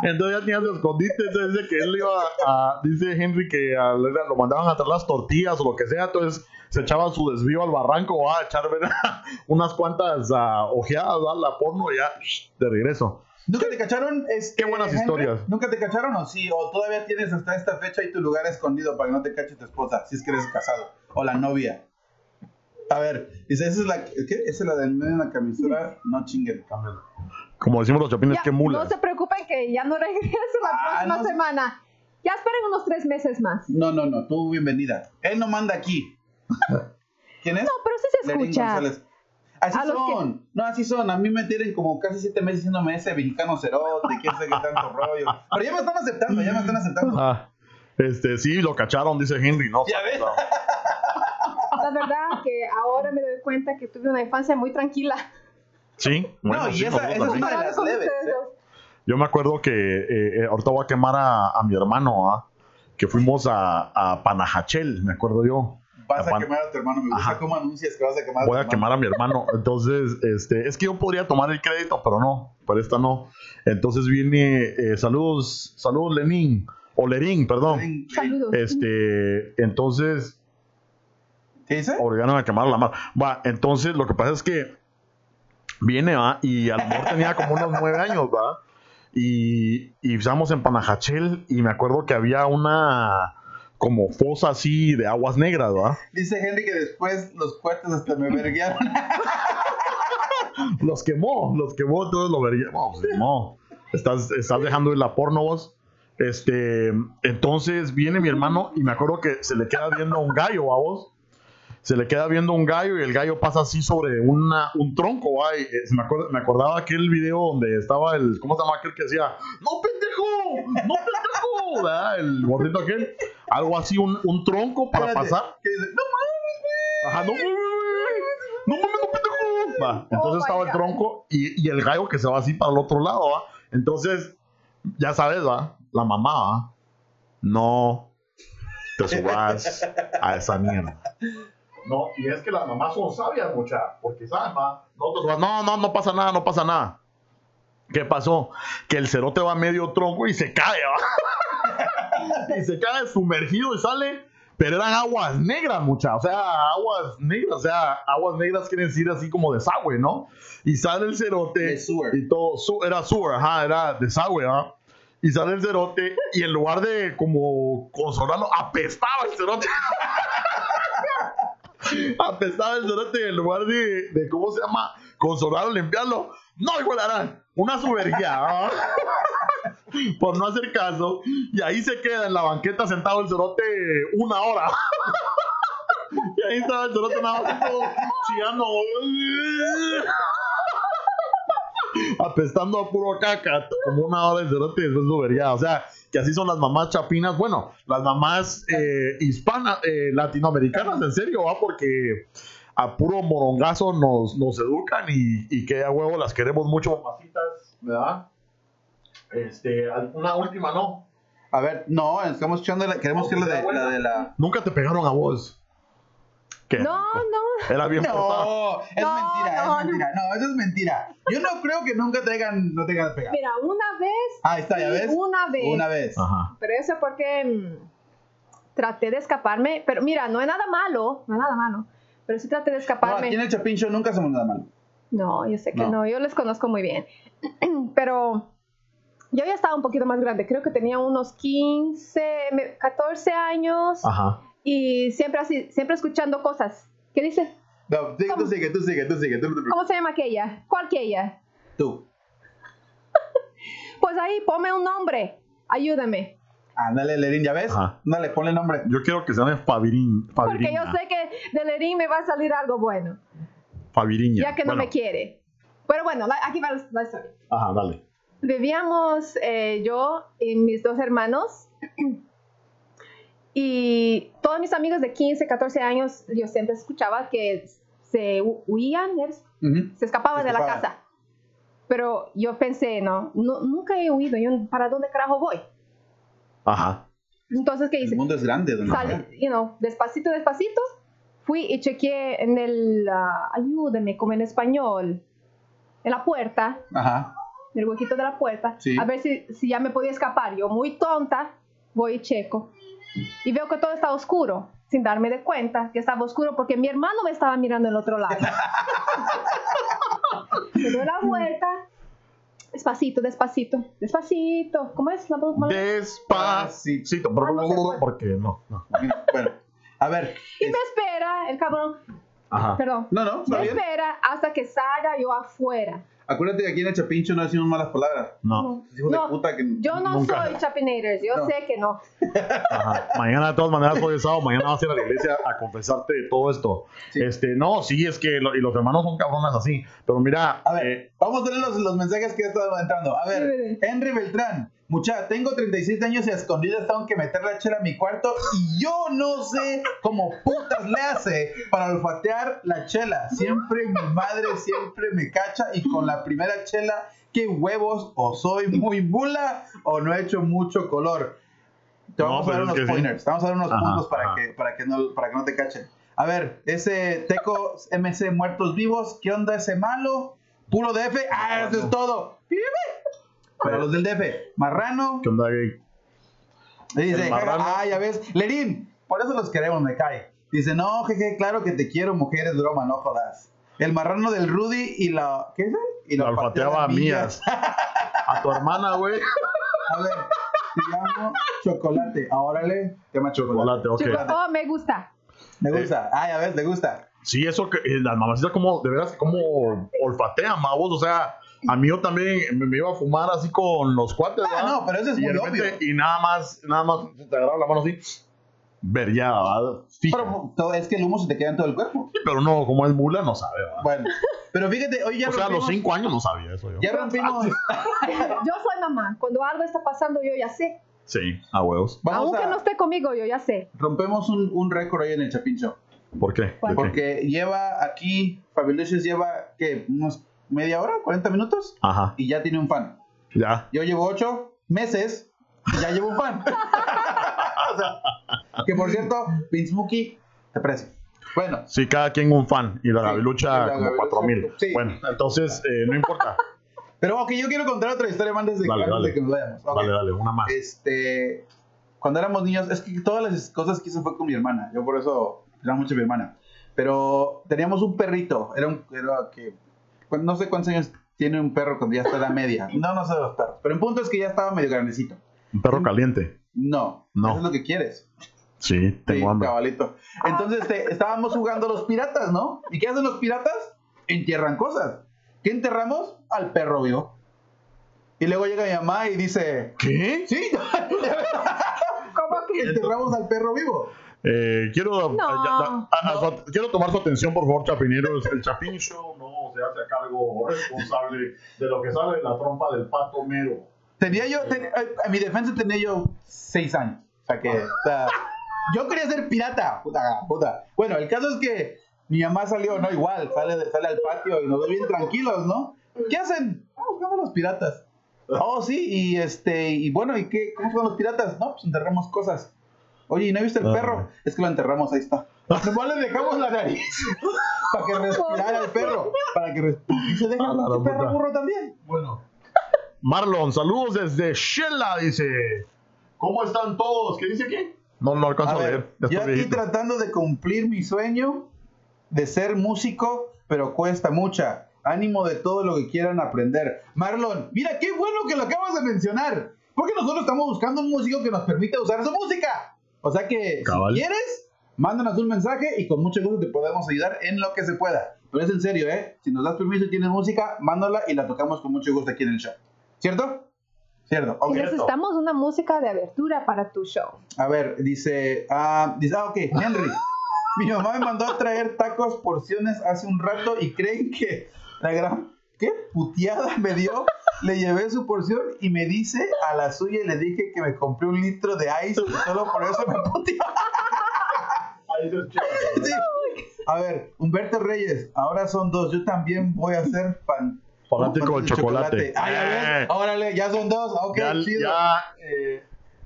Entonces ya tenía su escondite, entonces dice que él iba a, dice Henry que a- lo mandaban a traer las tortillas o lo que sea, entonces se echaba su desvío al barranco a echar ¿verdad? unas cuantas ah, ojeadas a la porno y ya de regreso. ¿Nunca te cacharon? Este, Qué buenas Henry? historias. ¿Nunca te cacharon o sí? ¿O todavía tienes hasta esta fecha y tu lugar escondido para que no te cache tu esposa, si es que eres casado? O la novia. A ver, dice, esa es la, ¿qué? Esa es la del medio de la camisura, no chinguen, cámbiala. Como decimos los chapines, Ya, que mulas. no se preocupen que ya no regreso la Ah, próxima no semana. Ya esperen unos tres meses más. No, no, no, tú bienvenida. Él no manda aquí. ¿Quién es? No, pero sí se Lenín escucha. González. Así A los son, no, así son. A mí me tienen como casi siete meses diciéndome ese mexicano cerote, quién sabe qué tanto rollo. Pero ya me están aceptando, ya me están aceptando. Ah, este, sí, lo cacharon, dice Henry, ¿no? Ya ves. La verdad que ahora me doy cuenta que tuve una infancia muy tranquila. Sí, bueno, No, y sí, esa- es una de las leves, ustedes ¿eh? dos. Yo me acuerdo que eh, eh, ahorita voy a quemar a, a mi hermano, ¿ah? que fuimos a, a Panajachel, me acuerdo yo. Vas a quemar a tu hermano, me gusta Ajá. cómo anuncias que vas a quemar a Voy a hermano. quemar a mi hermano. Entonces, este, es que yo podría tomar el crédito, pero no, por esta no. Entonces viene, eh, saludos, saludos Lenín, o Lerín, perdón. Saludos. Este, entonces, ¿Qué dice? obligaron a quemar la mar. Va, entonces lo que pasa es que viene, va, y a lo mejor tenía como unos nueve años, va. Y, y estábamos en Panajachel y me acuerdo que había una como fosa así de aguas negras, ¿va? Dice Henry que después los cuates hasta me verguearon. Los quemó, los quemó, entonces lo vería. Vamos, no. Estás, estás dejando ir la porno vos. Este, entonces viene mi hermano y me acuerdo que se le queda viendo un gallo a vos. Se le queda viendo un gallo y el gallo pasa así sobre una, un tronco. ¿va? Y, eh, me, acuerdo- me acordaba aquel video donde estaba el. ¿Cómo se llama aquel que decía? ¡No, pendejo! ¡No, pendejo! ¿verdad? El gordito aquel. Algo así, un, un tronco para Espérate, pasar. que dice, no mames, güey. Ajá, no, no mames, no pendejo. Va, entonces Oh, estaba el tronco y, y el gallo que se va así para el otro lado, ¿va? Entonces, ya sabes, ¿va? La mamá, ¿va? No te subas a esa mierda. No, y es que las mamás son sabias, mucha, porque saben. No no, no, pasa nada, no pasa nada. ¿Qué pasó? Que el cerote va a medio tronco y se cae, ¿va? y se cae sumergido y sale pero eran aguas negras, mucha, o sea, aguas negras, o sea, aguas negras quieren decir así como desagüe, ¿no? Y sale el cerote y todo, su- era sewer, ajá, era desagüe, ¿ah? Y sale el cerote y en lugar de como consolarlo, apestaba el cerote. apestaba el y en lugar de, de ¿cómo se llama? Consolarlo, limpiarlo. No, igual harán una subergia, ¿ah? por no hacer caso. Y ahí se queda en la banqueta sentado el cerote una hora. y ahí estaba el cerote nada más chillando. Apestando a puro caca, como una hora el cerote y después lo vería. O sea, que así son las mamás chapinas. Bueno, las mamás eh, hispanas, eh, latinoamericanas, en serio, va, porque a puro morongazo nos, nos educan y, y que a huevo las queremos mucho, mamacitas, ¿verdad? Este, una última, ¿no? A ver, no, estamos escuchando, la, queremos que la de la... De la... Nunca te pegaron a vos. Qué No, rico. no. Era bien portado. No, es No, mentira, no, es mentira. No, eso es mentira. Yo no creo que nunca te hayan, no te hayan pegado. Mira, una vez. Ahí está, ¿ya ves? Una vez. Una vez. Ajá. Pero eso porque mm, traté de escaparme. Pero mira, no es nada malo. No es nada malo. Pero sí traté de No, escaparme. aquí en el Chapin Show nunca hacemos nada malo. No, yo sé que No. no. yo les conozco muy bien. Pero yo ya estaba un poquito más grande, creo que tenía unos 15, me- 14 años Ajá. Y siempre así, siempre escuchando cosas. ¿Qué dice? No, sigue, tú ¿Cómo? sigue, tú sigue, tú sigue. Tú. ¿Cómo se llama aquella? ¿Cuál aquella? Tú. Pues ahí, ponme un nombre. Ayúdame. Ándale, Lerín, ¿ya ves? Ajá. Dale, ponle nombre. Yo quiero que se llame Fabirín. Porque yo sé que de Lerín me va a salir algo bueno, Fabiriña. ya que no Bueno, me quiere. Pero bueno, la- aquí va la- la historia. Ajá, dale. Vivíamos eh, yo y mis dos hermanos. Y todos mis amigos de 15, 14 años, yo siempre escuchaba que se hu- huían, ¿es? Ujú. se escapaban Se de la casa. Pero yo pensé, no, no, nunca he huido, yo, ¿para dónde carajo voy? Ajá. Entonces, ¿qué El hice? mundo es grande, don Salí, you know, despacito, despacito, fui y chequeé en el, ah, ayúdeme, como en español, en la puerta, Ajá. en el huequito de la puerta, Sí. a ver si, si ya me podía escapar. Yo, muy tonta, voy y checo. Y veo que todo está oscuro, sin darme de cuenta que estaba oscuro porque mi hermano me estaba mirando el otro lado. Me doy la vuelta, despacito, despacito, despacito. ¿Cómo es la voz? Despacito. Ah, no puede. Porque no, no. Bueno, a ver. Y me espera, el cabrón, Ajá. perdón, No, no, me bien. espera hasta que salga yo afuera. Acuérdate que aquí en el Chapincho no decimos malas palabras. No. Hijo No, de puta que. Yo no Nunca. soy Chapinators, yo No. sé que no. Ajá. Mañana, de todas maneras, hoy es sábado, mañana vas a ir a la iglesia a confesarte de todo esto. Sí. Este, no, sí, es que lo- y los hermanos son cabronas así. Pero mira, A ver, eh, vamos a leer los, los mensajes que ya están entrando. A ver. Henry Beltrán. Mucha, tengo 36 años y a escondidas tengo que meter la chela a mi cuarto y yo no sé cómo putas le hace para olfatear la chela. Siempre mi madre siempre me cacha y con la primera chela, qué huevos, o soy muy mula o no he hecho mucho color. Te No, vamos a dar unos sí. pointers, te vamos a dar unos Ajá, puntos para ajá. que, para, que no, para que no te cachen. A ver, ese Teco MC Muertos Vivos, ¿qué onda ese malo? Puro DF, ah, eso es todo. Para los del DF, Marrano, ¿qué onda, gay? dice, marrano. ah, ya ves, Lerín, por eso los queremos, me cae. Dice, no, jeje, claro que te quiero, mujeres, broma, no jodas. El marrano del Rudy y la, ¿qué es? Y La olfateaba a mías. A tu hermana, güey. A ver, te llamo chocolate. Ahora le llama chocolate. Chocolate, ok. Chocolate. Oh, me gusta. Me gusta. Ah, ya ves, le gusta. Sí, eso que eh, las mamacitas como, de veras, como olfatean, mavos. O sea, a mí yo también me, me iba a fumar así con los cuates, Ah, ¿verdad? no, pero eso es y, muy repente- obvio. y nada más, nada más te agarraba la mano así, ¿verdad? Fija. Pero es que el humo se te queda en todo el cuerpo. Sí, pero no, como es mula, no sabe, ¿verdad? Bueno, pero fíjate, hoy ya o sea, a los rompimos- cinco años no sabía eso yo. Ya rompimos. Yo soy mamá. Cuando algo está pasando, yo ya sé. Sí, a huevos. Vamos Aunque a, no esté conmigo, yo ya sé. rompemos un, un récord hoy en el Chapincho. ¿Por qué? Porque lleva aquí, Fabulicious lleva, ¿qué? Unos media hora, 40 minutos Ajá, y ya tiene un fan. ya. Yo llevo 8 meses y ya llevo un fan. O sea, que por cierto, Vince Mookie, te aprecio. Bueno, Sí, cada quien un fan. Y la Sí, gavilucha la como gavilucha, cuatro mil. sí. Bueno, entonces, eh, no importa. pero ok, yo quiero contar otra historia más antes de, Dale, antes dale. de que nos vayamos. Ok. Dale, dale, una más. Este, cuando éramos niños, es que todas las cosas que hice fue con mi hermana. Yo por eso era mucho mi hermana. Pero teníamos un perrito. Era un, era que, no sé cuántos años tiene un perro cuando ya está en la media. No, no sé de los perros. Pero el punto es que ya estaba medio grandecito. Un perro caliente. No, No. eso es lo que quieres. Sí, tengo sí, hambre. cabalito. Entonces este, estábamos jugando a los piratas, ¿no? ¿Y qué hacen los piratas? Entierran cosas. ¿Qué enterramos? Al perro vivo. Y luego llega mi mamá y dice, ¿Qué? sí, ¿Cómo que? enterramos al perro vivo. Eh, quiero, No. ya- a- a su- quiero tomar su atención, por favor, Chapineros. El Chapin Show no se hace a cargo responsable de lo que sale de la trompa del pato mero. Tenía yo, ten- a, a mi defensa tenía yo seis años. O sea que, o sea, yo quería ser pirata. Puta, puta. Bueno, el caso es que mi mamá salió, no igual, sale, sale al patio y nos ve bien tranquilos, ¿no? ¿Qué hacen? Vamos jugando a los piratas. Oh, sí, y este, y bueno, ¿y qué? ¿Cómo son los piratas? No, pues enterramos cosas. Oye, ¿y no viste el Ah. perro? Es que lo enterramos, ahí está. Nomás le dejamos la nariz para que respirara el perro. Para que res- Y se deja A la el perro burro también. Bueno. Marlon, saludos desde Shella, dice. ¿Cómo están todos? ¿Qué dice aquí? No, no alcanzo A a, ver, leer. Ya yo aquí viejito. tratando de cumplir mi sueño de ser músico, pero cuesta mucha. Ánimo de todo lo que quieran aprender. Marlon, mira qué bueno que lo acabas de mencionar. Porque nosotros estamos buscando un músico que nos permita usar su música. O sea que Cabal. si quieres, mándanos un mensaje y con mucho gusto te podemos ayudar en lo que se pueda. Pero es en serio, ¿eh? Si nos das permiso y tienes música, mándala y la tocamos con mucho gusto aquí en el show. ¿Cierto? Cierto. Ok. Y necesitamos una música de abertura para tu show. A ver, dice, ah, dice, ah, ok, Henry. Mi mamá me mandó a traer tacos porciones hace un rato y creen que la gran, ¿qué puteada me dio? Le llevé su porción y me dice a la suya y le dije que me compré un litro de ice y solo por eso me puteó. Sí. A ver, Humberto Reyes, ahora son dos, yo también voy a ser fan. Fanático del chocolate. Eh. órale, ya son dos, ok, ya, chido. ya, eh,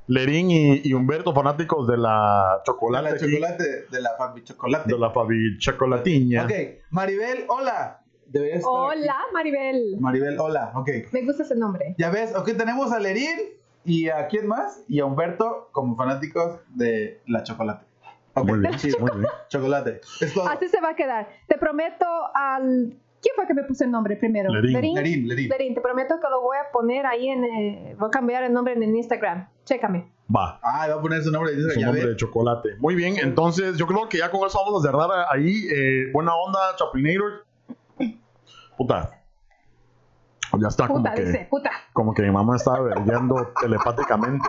Lerín y, y Humberto, fanáticos de la De chocolate. la aquí, chocolate, de la Fabi Chocolate. de la Fabi Chocolatiña. Ok, Maribel, hola. deberías estar Hola, Maribel. Maribel, hola, ok. Me gusta ese nombre. Ya ves, ok, tenemos a Lerín y a quién más? Y a Humberto como fanáticos de la chocolate. Ok, Muy bien, chido. muy bien. Chocolate. Es todo. Así se va a quedar. Te prometo al... ¿Quién fue que me puso el nombre primero? Lerín. Lerín, Lerín. Lerín, te prometo que lo voy a poner ahí en... eh, voy a cambiar el nombre en el Instagram. Chécame. Va. Ah, va a poner su nombre. Dice, Su nombre de chocolate. Muy bien, entonces yo creo que ya con eso vamos a cerrar ahí. Eh, buena onda, Chapinators. Puta. Ya está como Puta, que, dice, puta. como que mi mamá estaba vergueando telepáticamente.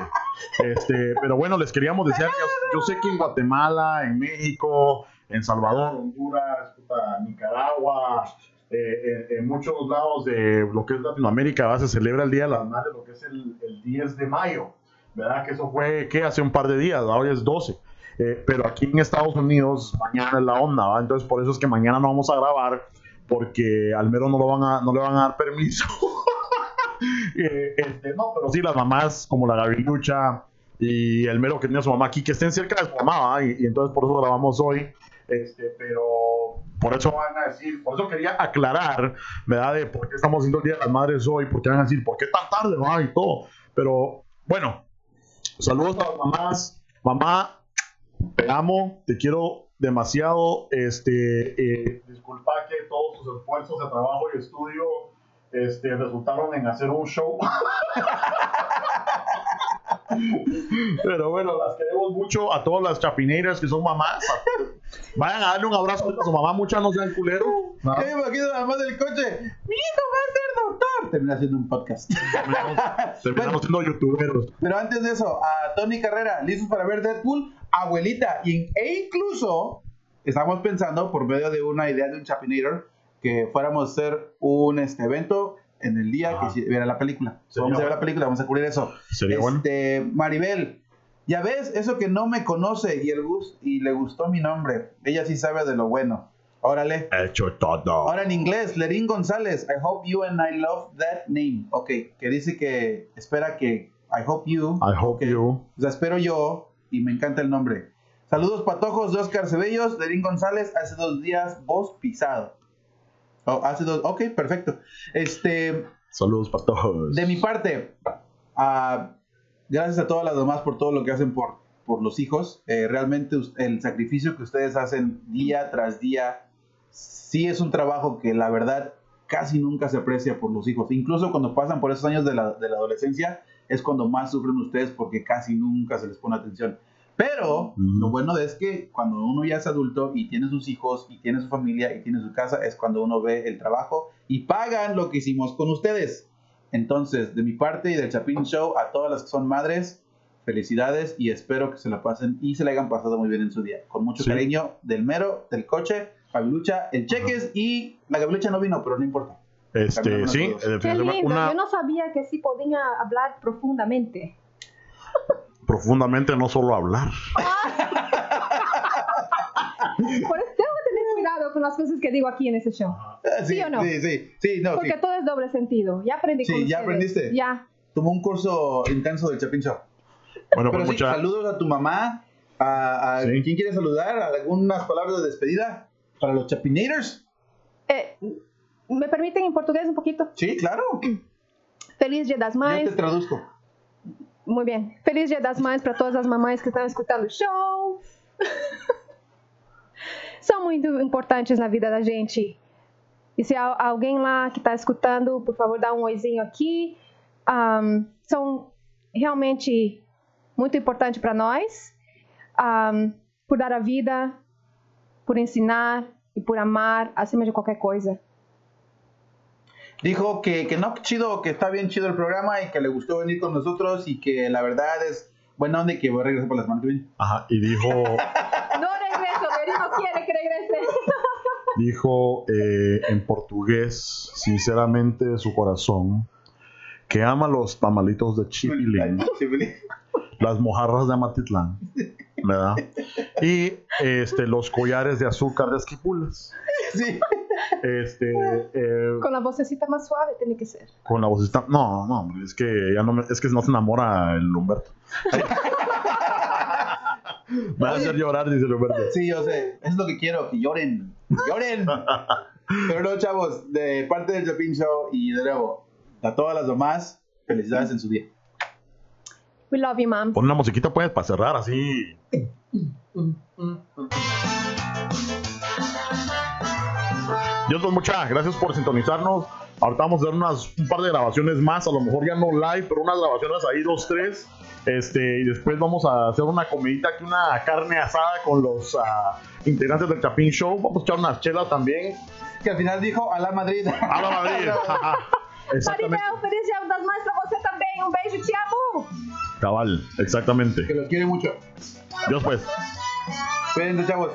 Este, pero bueno, les queríamos decir, yo, yo sé que en Guatemala, en México, en Salvador, Honduras, puta, Nicaragua, eh, en, en muchos lados de lo que es Latinoamérica, ¿verdad? se celebra el Día de las Madres, lo que es el, el 10 de mayo. ¿Verdad? Que eso fue, ¿qué? Hace un par de días, hoy es 12. Eh, pero aquí en Estados Unidos, mañana es la onda, ¿verdad? Entonces, por eso es que mañana no vamos a grabar, porque al mero no, lo van a, no le van a dar permiso. Eh, este, no, pero sí, las mamás como la Gavilucha y el mero que tiene a su mamá aquí, que estén cerca de su mamá, y, y entonces por eso grabamos hoy. Este, pero por eso van a decir, por eso quería aclarar, ¿verdad? De por qué estamos haciendo el Día de las Madres hoy, porque van a decir, ¿por qué tan tarde, va? Y todo. Pero bueno, saludos a las mamás. Mamá, te amo, te quiero demasiado. Este, eh, disculpa que todos tus esfuerzos de trabajo y estudio este, resultaron en hacer un show. Pero bueno, las queremos mucho a todas las chapineras que son mamás. Vayan a darle un abrazo a su mamá, muchas no sean culeros. ¿no? Yo me imagino la mamá del coche. Mi hijo va a ser doctor. Termina haciendo un podcast. Terminamos, terminamos siendo youtuberos. Pero antes de eso, a Tony Carrera, listos para ver Deadpool, abuelita. Y, e incluso estamos pensando, por medio de una idea de un Chapinator, que fuéramos a hacer un este, evento en el día Ajá. que se viera la película. Sería vamos a ver la película, vamos a cubrir eso. Sería bueno. este, Maribel, ya ves, eso que no me conoce y, el gus- y le gustó mi nombre. Ella sí sabe de lo bueno. Órale. Hecho todo. Ahora en inglés, Lerín González. I hope you and I love that name. Ok, que dice que espera que I hope you. I hope you. O sea, espero yo y me encanta el nombre. Saludos patojos de Oscar Cebellos, Lerín González. Hace dos días, voz pisado. Oh, hace dos. Ok, perfecto. Este, Saludos para todos. de mi parte, ah, gracias a todas las demás por todo lo que hacen por, por los hijos. Eh, realmente el sacrificio que ustedes hacen día tras día, sí es un trabajo que la verdad casi nunca se aprecia por los hijos. Incluso cuando pasan por esos años de la, de la adolescencia, es cuando más sufren ustedes porque casi nunca se les pone atención. Pero lo bueno es que cuando uno ya es adulto y tiene sus hijos y tiene su familia y tiene su casa, es cuando uno ve el trabajo y pagan lo que hicimos con ustedes. Entonces, de mi parte y del Chapin Show, a todas las que son madres, felicidades y espero que se la pasen y se la hayan pasado muy bien en su día. Con mucho Sí. cariño del mero, del coche, Gabilucha, el Cheques y la Gabilucha no vino, pero no importa. Este, sí, Qué lindo. una Yo no sabía que sí podía hablar profundamente. profundamente no solo hablar. Por eso tengo que tener cuidado con las cosas que digo aquí en ese show. Ah, ¿Sí o no? Sí, sí, sí, no, Porque sí. todo es doble sentido. Ya aprendí Sí, con ya ustedes. aprendiste. Ya. Tomó un curso intenso del Chapin Show. Bueno, Pero pues sí, mucha. saludos a tu mamá. A, a- Sí. ¿Quién quiere saludar? ¿Algunas palabras de despedida para los Chapinators? Eh, ¿Me permiten en portugués un poquito? Sí, claro. Feliz Dia das Yo Mães. te traduzco. Muy bien. Feliz Dia das Mães para todas as mamães que estão escutando o show. São muito importantes na vida da gente. E se há alguém lá que está escutando, por favor, dá um oizinho aqui. Ahm, são realmente muito importantes para nós. Ahm, por dar a vida, por ensinar e por amar acima de qualquer coisa. Dijo que, que no, que chido, que está bien chido el programa y que le gustó venir con nosotros y que la verdad es buena onda y que voy a regresar por la semana que viene. Ajá, y dijo, No regreso, Mary no quiere que regrese. dijo eh, en portugués, sinceramente de su corazón, que ama los tamalitos de Chipilín, las mojarras de Amatitlán, ¿verdad? Y este, los collares de azúcar de Esquipulas. Sí. Este, eh, Con la vocecita más suave tiene que ser. con la vocecita. No, no, hombre, es que ya no me- es que no se enamora el Humberto. Me va a hacer llorar, dice el Humberto. Sí, yo sé. Es lo que quiero, que lloren. Lloren. Pero no, chavos, de parte del Chapin Show y de nuevo, a todas las mamás, felicidades en su día. We love you, mom. Pon una musiquita, pues, para cerrar así. Dios pues muchas gracias por sintonizarnos. Ahorita vamos a hacer unas, un par de grabaciones más, a lo mejor ya no live, pero unas grabaciones ahí, dos, tres. Este, y después vamos a hacer una comidita aquí, una carne asada con los ah, integrantes del Chapín Show. Vamos a echar unas chelas también. Que al final dijo a la Madrid. A la Madrid. exactamente. Feliz Dia das Mães pra você também. Um beijo, te amo. Cabal, exactamente. Que los quiere mucho. Dios pues. Cuídense, chavos.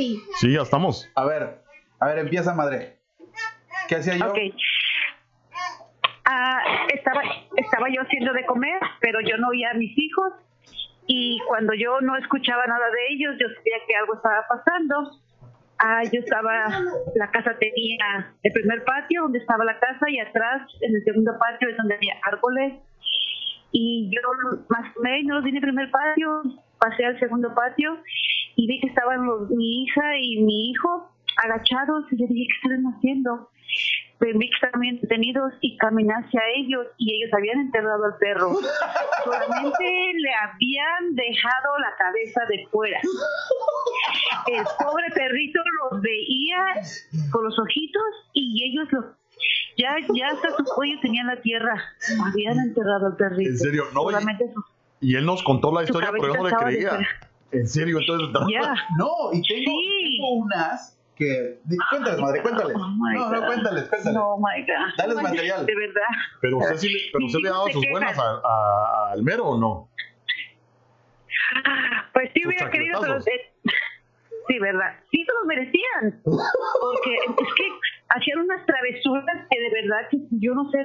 Sí. Sí, ya estamos. A ver, a ver, empieza, madre. ¿Qué hacía yo? Ok. Ah, estaba, estaba yo haciendo de comer, pero yo no oía a mis hijos y cuando yo no escuchaba nada de ellos, yo sabía que algo estaba pasando. Ah, yo estaba, la casa tenía el primer patio donde estaba la casa y atrás en el segundo patio es donde había árboles y yo más o menos vine al primer patio, pasé al segundo patio y vi que estaban los- mi hija y mi hijo agachados y yo dije, ¿qué están haciendo? Pues vi que estaban detenidos y caminé hacia ellos y ellos habían enterrado al perro. Solamente le habían dejado la cabeza de fuera. El pobre perrito los veía con los ojitos y ellos los ya, ya hasta su cuello tenían la tierra. Habían enterrado al perrito. En serio, no, y- Solamente sus- Y él nos contó la historia, pero yo no le creía. En serio, entonces. Ya. No, y tengo, Sí. tengo unas que. Cuéntales, madre, cuéntales. Oh no, no, cuéntales, cuéntales. No, my God. Dales material. De verdad. Pero usted sí le, pero usted le daba Se sus quejan. buenas a- a- al mero o no? Pues sí hubiera querido, pero... eh, Sí, ¿verdad? Sí se lo merecían. Porque es que hacían unas travesuras que de verdad que yo no sé.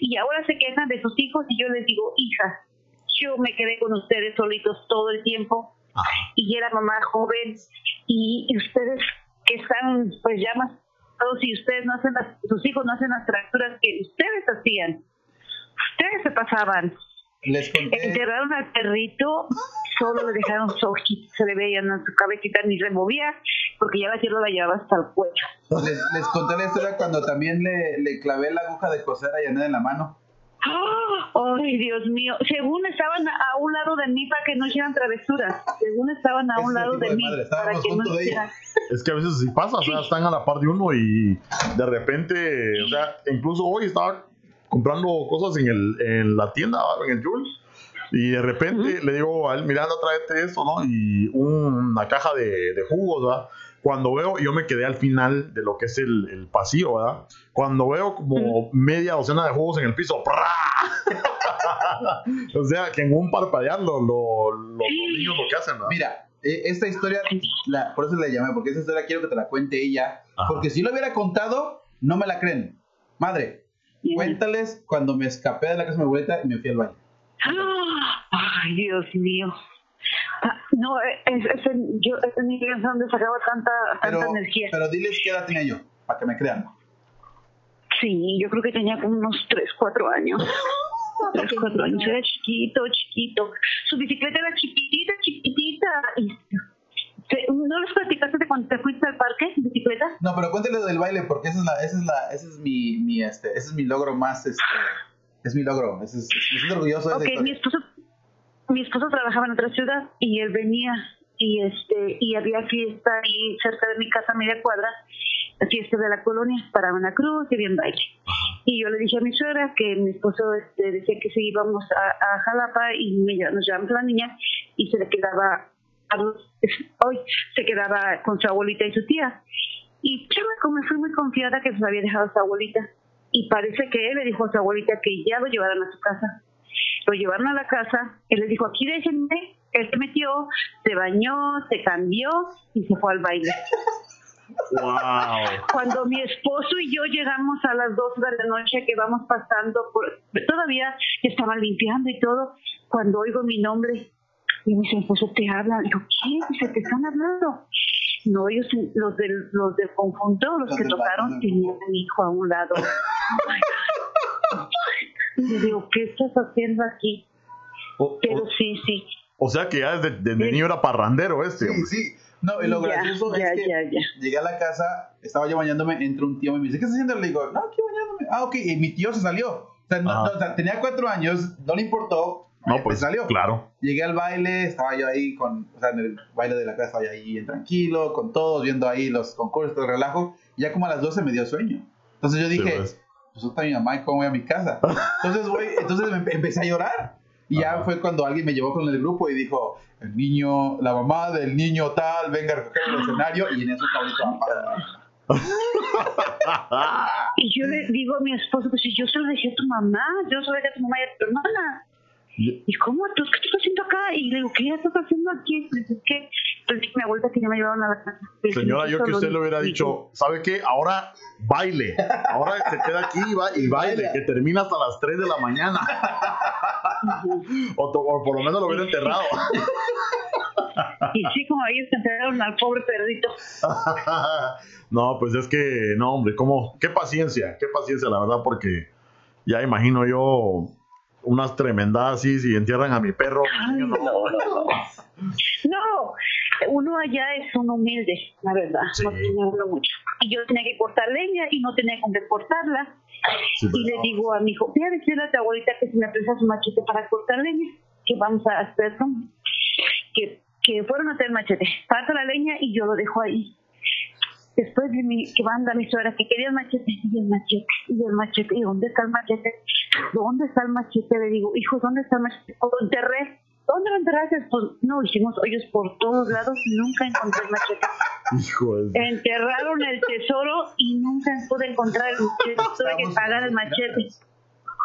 Y ahora se quejan de sus hijos y yo les digo, hija, yo me quedé con ustedes solitos todo el tiempo Ajá. y era mamá joven y, y ustedes que están pues ya más todos y ustedes no hacen las, sus hijos no hacen las travesuras que ustedes hacían. Ustedes se pasaban. Les conté. Enterraron al perrito, solo le dejaron ojitos, se le veían en su cabecita, ni removía, porque ya la tierra la llevaba hasta el cuello. Les, les conté la historia cuando también le, le clavé la aguja de coser a Janet en la mano. ¡Ay, Dios mío! Según estaban a, un lado de mí para que no hicieran travesuras. Según estaban a Ese un lado de de mí madre, para que no hicieran. Es que a veces sí pasa, o sea, están a la par de uno y de repente, o sea, incluso hoy estaba comprando cosas en, el, en la tienda, en el Jules, y de repente le digo a él, mira, anda, tráete esto, ¿no? Y una caja de, de jugos, ¿verdad? Cuando veo, yo me quedé al final de lo que es el, el pasillo, ¿verdad? Cuando veo como media docena de jugos en el piso, ¡prá! o sea, que en un parpadear lo- lo- lo- los niños lo que hacen, ¿verdad? Mira, eh, esta historia, la- por eso le llamé, porque esta historia quiero que te la cuente ella. Ajá. Porque si lo hubiera contado, no me la creen. Madre, cuéntales cuando me escapé de la casa de mi abuelita y me fui al baile. ¡Ah! ¡Ay, Dios mío! No, es, es, yo, es mi casa donde sacaba tanta, tanta energía. pero diles qué edad tenía yo, para que me crean. Sí, yo creo que tenía como unos 3, 4 años. 3, 4 años. Era chiquito, chiquito. Su bicicleta era chiquitita, chiquitita. Y ¿No les platicaste de cuando te fuiste al parque en bicicleta? No, pero cuéntales del baile, porque ese es, la, ese es, la, ese es mi, mi, este, ese es mi logro más, este, es mi logro. Ese es, me siento orgulloso de esa mi esposo, mi esposo trabajaba en otra ciudad y él venía y este y había fiesta ahí cerca de mi casa a media cuadra, la fiesta de la colonia para una cruz y bien baile. Y yo le dije a mi suegra que mi esposo este, decía que si íbamos a, a Jalapa y me nos llevamos la niña y se le quedaba a los- hoy se quedaba con su abuelita y su tía. Y yo me, me fui muy confiada que se lo había dejado su abuelita. Y parece que él le dijo a su abuelita que ya lo llevaran a su casa. Lo llevaron a la casa, él le dijo, aquí déjenme, él se metió, se bañó, se cambió y se fue al baile. ¡Wow! Cuando mi esposo y yo llegamos a las 12 de la noche que vamos pasando, por, todavía estaban limpiando y todo, cuando oigo mi nombre, y mi esposo te habla, digo, ¿qué? Dice, te están hablando. No, ellos, los del, los del conjunto, los que tocaron, tenían a mi hijo a un lado. Y digo, ¿qué estás haciendo aquí? O- Pero o- sí, sí. O sea que ya desde, desde Sí. niño era parrandero este. Sí, hombre. sí. No, y lo Ya, gracioso ya, es que ya, ya. llegué a la casa, estaba yo bañándome, entra un tío y me dice, ¿qué estás haciendo? Le digo, no, aquí bañándome. Ah, ok, y mi tío se salió. O sea, no- no, o sea, tenía cuatro años, no le importó, No, pues se salió. claro. Llegué al baile, estaba yo ahí con, o sea, en el baile de la casa estaba yo ahí bien tranquilo, con todos, viendo ahí los concursos, todo el relajo. Y ya como a las 12 me dio sueño. Entonces yo Sí, dije, pues. pues está mi mamá y cómo voy a mi casa. Entonces voy, entonces me empe- empecé a llorar. Y ya fue cuando alguien me llevó con el grupo y dijo, el niño, la mamá del niño tal, venga a recoger el escenario. Y en eso cabrito Y yo le digo a mi esposo, pues si yo se lo dejé a tu mamá, yo se lo dejé a tu mamá y a tu hermana. Y- ¿Y cómo? ¿Tú qué estás haciendo acá? Y le digo, ¿qué estás haciendo aquí? Dice, ¿qué? Entonces dije, mi abuelita que ya me llevaron a la casa. Dije, Señora, yo que usted le hubiera dicho, ¿sabe qué? Ahora baile. Ahora se queda aquí y, va- y baile, que termina hasta las 3 de la mañana. O, o por lo menos lo hubiera enterrado. Y sí, como ellos se enteraron al pobre perrito. no, pues es que, no, hombre, ¿cómo? Qué paciencia, qué paciencia, la verdad, porque ya imagino yo unas tremendadas así, si entierran a mi perro. Ay, no, no, no. No, uno allá es un humilde, la verdad. Sí. No tiene uno mucho. Y yo tenía que cortar leña y no tenía con qué cortarla. Sí, Y le digo a mi hijo, voy a decirle a tu abuelita que si me presta su machete para cortar leña, que vamos a hacer que, que fueron a hacer machete. Parto la leña y yo lo dejo ahí. Después de mi, que manda mi suegra que quería el machete y el machete y el machete. ¿Y dónde está el machete? ¿Dónde está el machete? Le digo, hijo, ¿dónde está el machete? Lo enterré. ¿Dónde lo enterraste? Pues no, hicimos hoyos por todos lados y nunca encontré el machete. hijo de... Enterraron el tesoro y nunca pude encontrar el machete. Tuve que pagar el machete.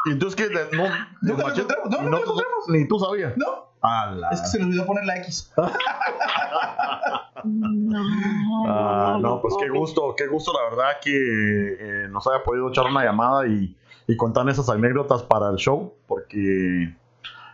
¿Y entonces qué? No, Nunca lo machete- encontramos, no, no encontramos. Ni tú sabías. No, Ala. es que se le olvidó poner la X. No, Ah, no, pues qué gusto, qué gusto la verdad que eh, nos haya podido echar una llamada y, y contar esas anécdotas para el show, porque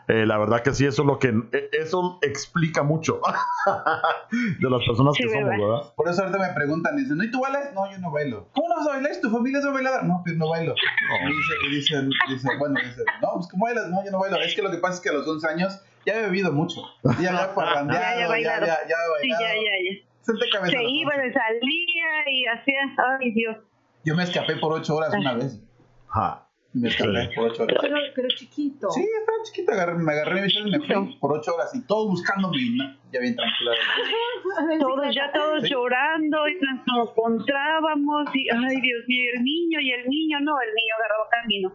eh, la verdad que sí, eso es lo que, eh, eso explica mucho de las personas Sí, que somos, ¿verdad? Por eso ahorita me preguntan, dicen, ¿no y tú bailas? No, yo no bailo. ¿Cómo no vas a bailar? ¿Tu familia es bailadora? No, pero no bailo. Y, dice, y dicen, dicen, bueno, dicen, no, pues ¿cómo bailas? No, yo no bailo. Es que lo que pasa es que a los 11 años ya he bebido mucho. Ya había parrandeado, Ya, ya ya, ya, ya, Sí, bailado. ya, ya, ya. Se iba, 11. se salía y hacía. Ay, Dios. Yo me escapé por 8 horas una vez. Ajá. Me escapé Sí. por 8 horas. Pero, pero chiquito. Sí, estaba chiquita, agarré- me agarré mis y me fui por 8 horas y todos buscándome y no, ya bien tranquila. Todos, ya todos Sí. llorando y nos encontrábamos y, ay, Dios mío, y el niño, y el niño, no, el niño agarraba camino.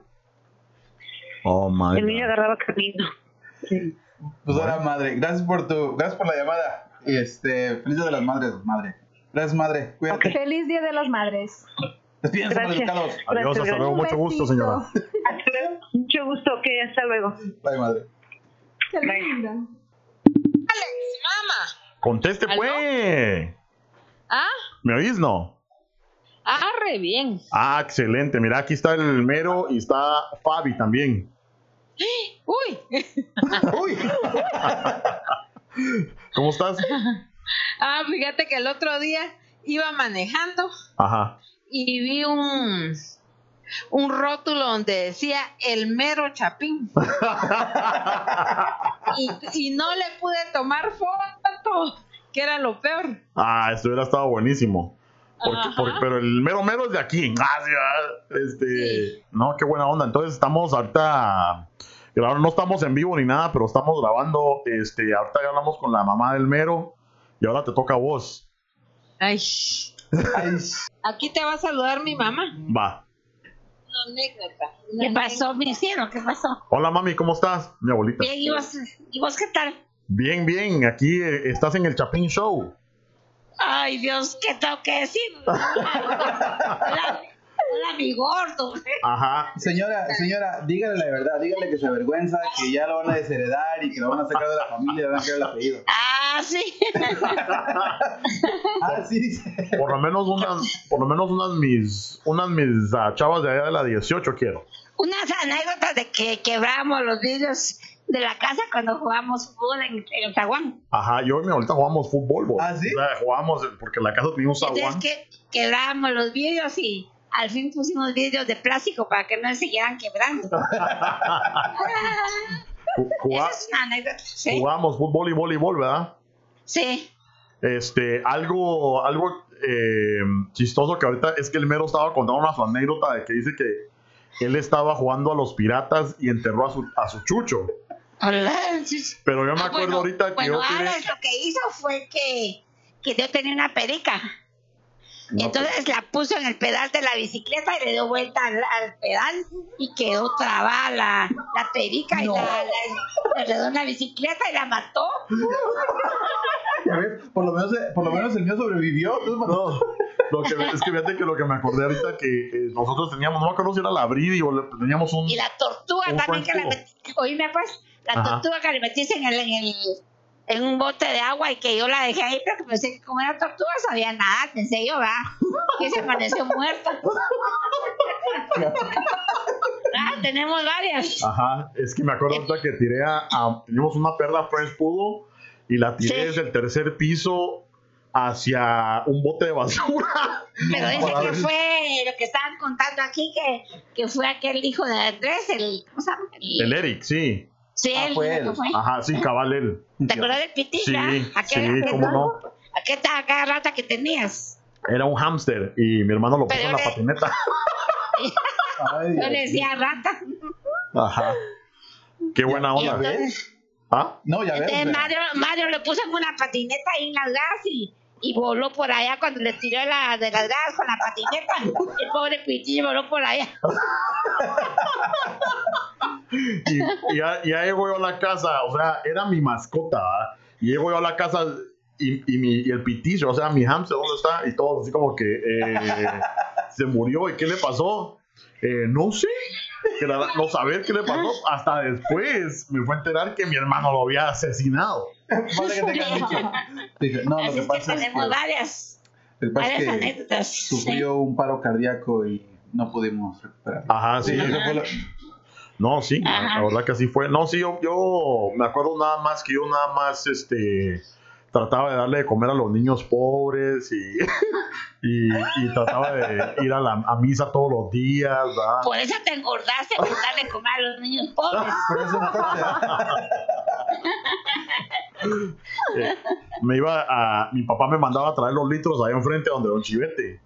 Oh my El niño God. agarraba camino. Sí. Pues ahora, madre, gracias por tu, gracias por la llamada. Y este, feliz día de las madres, madre. Gracias, madre. Cuídate. Feliz Día de las Madres. Despídense, Gracias. educados. Adiós, Gracias, hasta luego, Un mucho gusto, señora. Mucho gusto, que hasta luego. Bye, madre. Qué linda. Conteste, ¿Aló? pues. Ah, ¿Me oís, no? ah, re bien. Ah, excelente. Mira, aquí está el mero y está Fabi también. Uy, Uy, ¿Cómo estás? ah, fíjate que el otro día iba manejando Ajá. y vi un un rótulo donde decía el mero chapín y, y no le pude tomar foto, que era lo peor. Ah, esto hubiera estado buenísimo. Porque, pero el mero mero es de aquí. Ah, ah, este, Sí. No, qué buena onda. Entonces estamos ahorita. No estamos en vivo ni nada, pero estamos grabando. Este, ahorita ya hablamos con la mamá del mero. Y ahora te toca a vos. Ay, ay, aquí te va a saludar mi mamá. Va. Una anécdota. una ¿Qué pasó, mi cielo? ¿Qué pasó? Hola mami, ¿cómo estás? Mi abuelita. Bien, ¿y vos, ¿y vos qué tal? Bien, bien. Aquí eh, estás en el Chapín Show. Ay, Dios, ¿qué tengo que decir? Hola, hola, mi gordo. Ajá. señora, señora, dígale la verdad, dígale que se avergüenza, que ya lo van a desheredar y que lo van a sacar de la familia le van a quedar el apellido. Ah, sí. Ah, sí, dice. Por lo menos unas, por lo menos unas mis, unas mis ah, chavas de allá de la 18 quiero. Unas anécdotas de que quebramos los vidrios de la casa cuando jugamos fútbol en, en el zaguán. Ajá, yo y mi abuelita jugamos fútbol. ¿Ah, sí? O sea, jugamos porque en la casa teníamos un Entonces zaguán. que quebramos los vidrios y al fin pusimos vidrios de plástico para que no se siguieran quebrando. Esa es una anécdota. Sí. Jugamos fútbol y voleibol, ¿verdad? Sí. Este, algo, algo eh, chistoso que ahorita es que el mero estaba contando una su anécdota de que dice que él estaba jugando a los piratas y enterró a su, a su chucho. Pero yo me Ah, acuerdo bueno, ahorita que bueno, yo tiré- Alex lo que hizo fue que, que yo tenía una perica. No, Entonces la puso en el pedal de la bicicleta y le dio vuelta al, al pedal y quedó trabada la, la perica y la, la, le redó la bicicleta y la mató. Ya ves, por lo menos, por lo menos el mío sobrevivió. No, lo que, es que fíjate que lo que me acordé ahorita que eh, nosotros teníamos, no me acuerdo si era la Bridi o le- teníamos un... Y la tortuga Un también que la metí. Oíme pues, la Ajá. tortuga que le metiste en el, en el en un bote de agua y que yo la dejé ahí, pero que pensé que como era tortuga sabía nada, pensé yo, va, que se amaneció muerta. ah, tenemos varias. Ajá, es que me acuerdo ahorita que tiré a, a- teníamos una perla French Poodle y la tiré Sí. desde el tercer piso hacia un bote de basura. Pero ese para que fue lo que estaban contando aquí, que, que fue aquel hijo de Andrés, el, ¿cómo se llama? El Eric, sí. Sí, Ah, él, fue ¿qué él. fue? Ajá, sí, cabal él. ¿Te acuerdas del pitillo? Sí, aquel, sí, cómo no. aquel estaba cada rata que tenías. Era un hámster y mi hermano lo puso Pero en la le- patineta. Ay, Yo le decía rata. Ajá. Qué buena Y onda. ¿Ah? No, ya ves. o sea, Mario, Mario le puso en una patineta ahí en las gradas y, y voló por allá cuando le tiró la, de las gradas con la patineta. El pobre pitillo voló por allá. Y, y ya, ya llego yo a la casa, o sea, era mi mascota, ¿verdad? Y llego yo a la casa y, y, mi, y el pitillo, o sea, mi hamster, ¿dónde está? Y todo así como que eh, se murió. ¿Y qué le pasó? Eh, no sé. Que la- no saber qué le pasó. Hasta después me fue a enterar que mi hermano lo había asesinado. vale que tengan dicho. Dije, no, lo Así que es que pasa es tenemos que, varias, lo es varias que anécdotas. sí. sufrió un paro cardíaco y no pudimos recuperar. Ajá, sí. lo- No, sí, Ajá. la verdad que así fue. No, sí, yo, yo me acuerdo nada más que yo nada más, este, trataba de darle de comer a los niños pobres y, y, y trataba de ir a la a misa todos los días, ¿verdad? Por eso te engordaste por darle comer a los niños pobres. Por eso. Eh, me iba a, mi papá me mandaba a traer los litros ahí enfrente donde Don Chivete.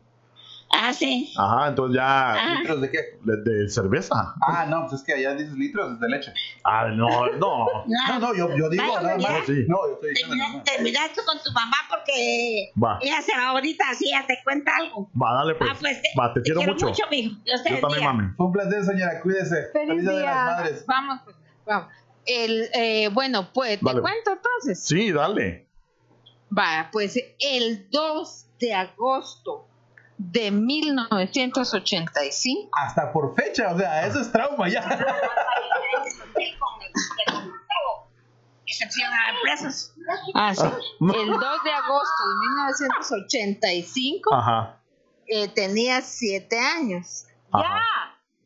Ah, sí. Ajá, entonces ya Ah. ¿Litros de qué? de, de cerveza. Ah, no, pues es que allá dices litros de leche. Ah, no, no. No, no, yo, yo digo Vaya, nada más. Sí. No, yo estoy diciendo Termina-. Terminaste con tu mamá porque Va, ella se va ahorita, así ya te cuenta algo. va, dale pues. ah, pues te, va, te quiero mucho. mijo. Dios te Yo también, mami. Fue un placer, señora. Cuídese. Feliz Día de las madres. Vamos, pues, vamos. El, eh, bueno, pues, ¿te Dale. cuento entonces? Sí, dale. Va, pues el 2 de agosto de 1985. Hasta por fecha, o sea, eso es trauma ya. Excepción a empresas. Ah, sí. no. El 2 de agosto de 1985 Ajá. eh, tenía 7 años. Ajá.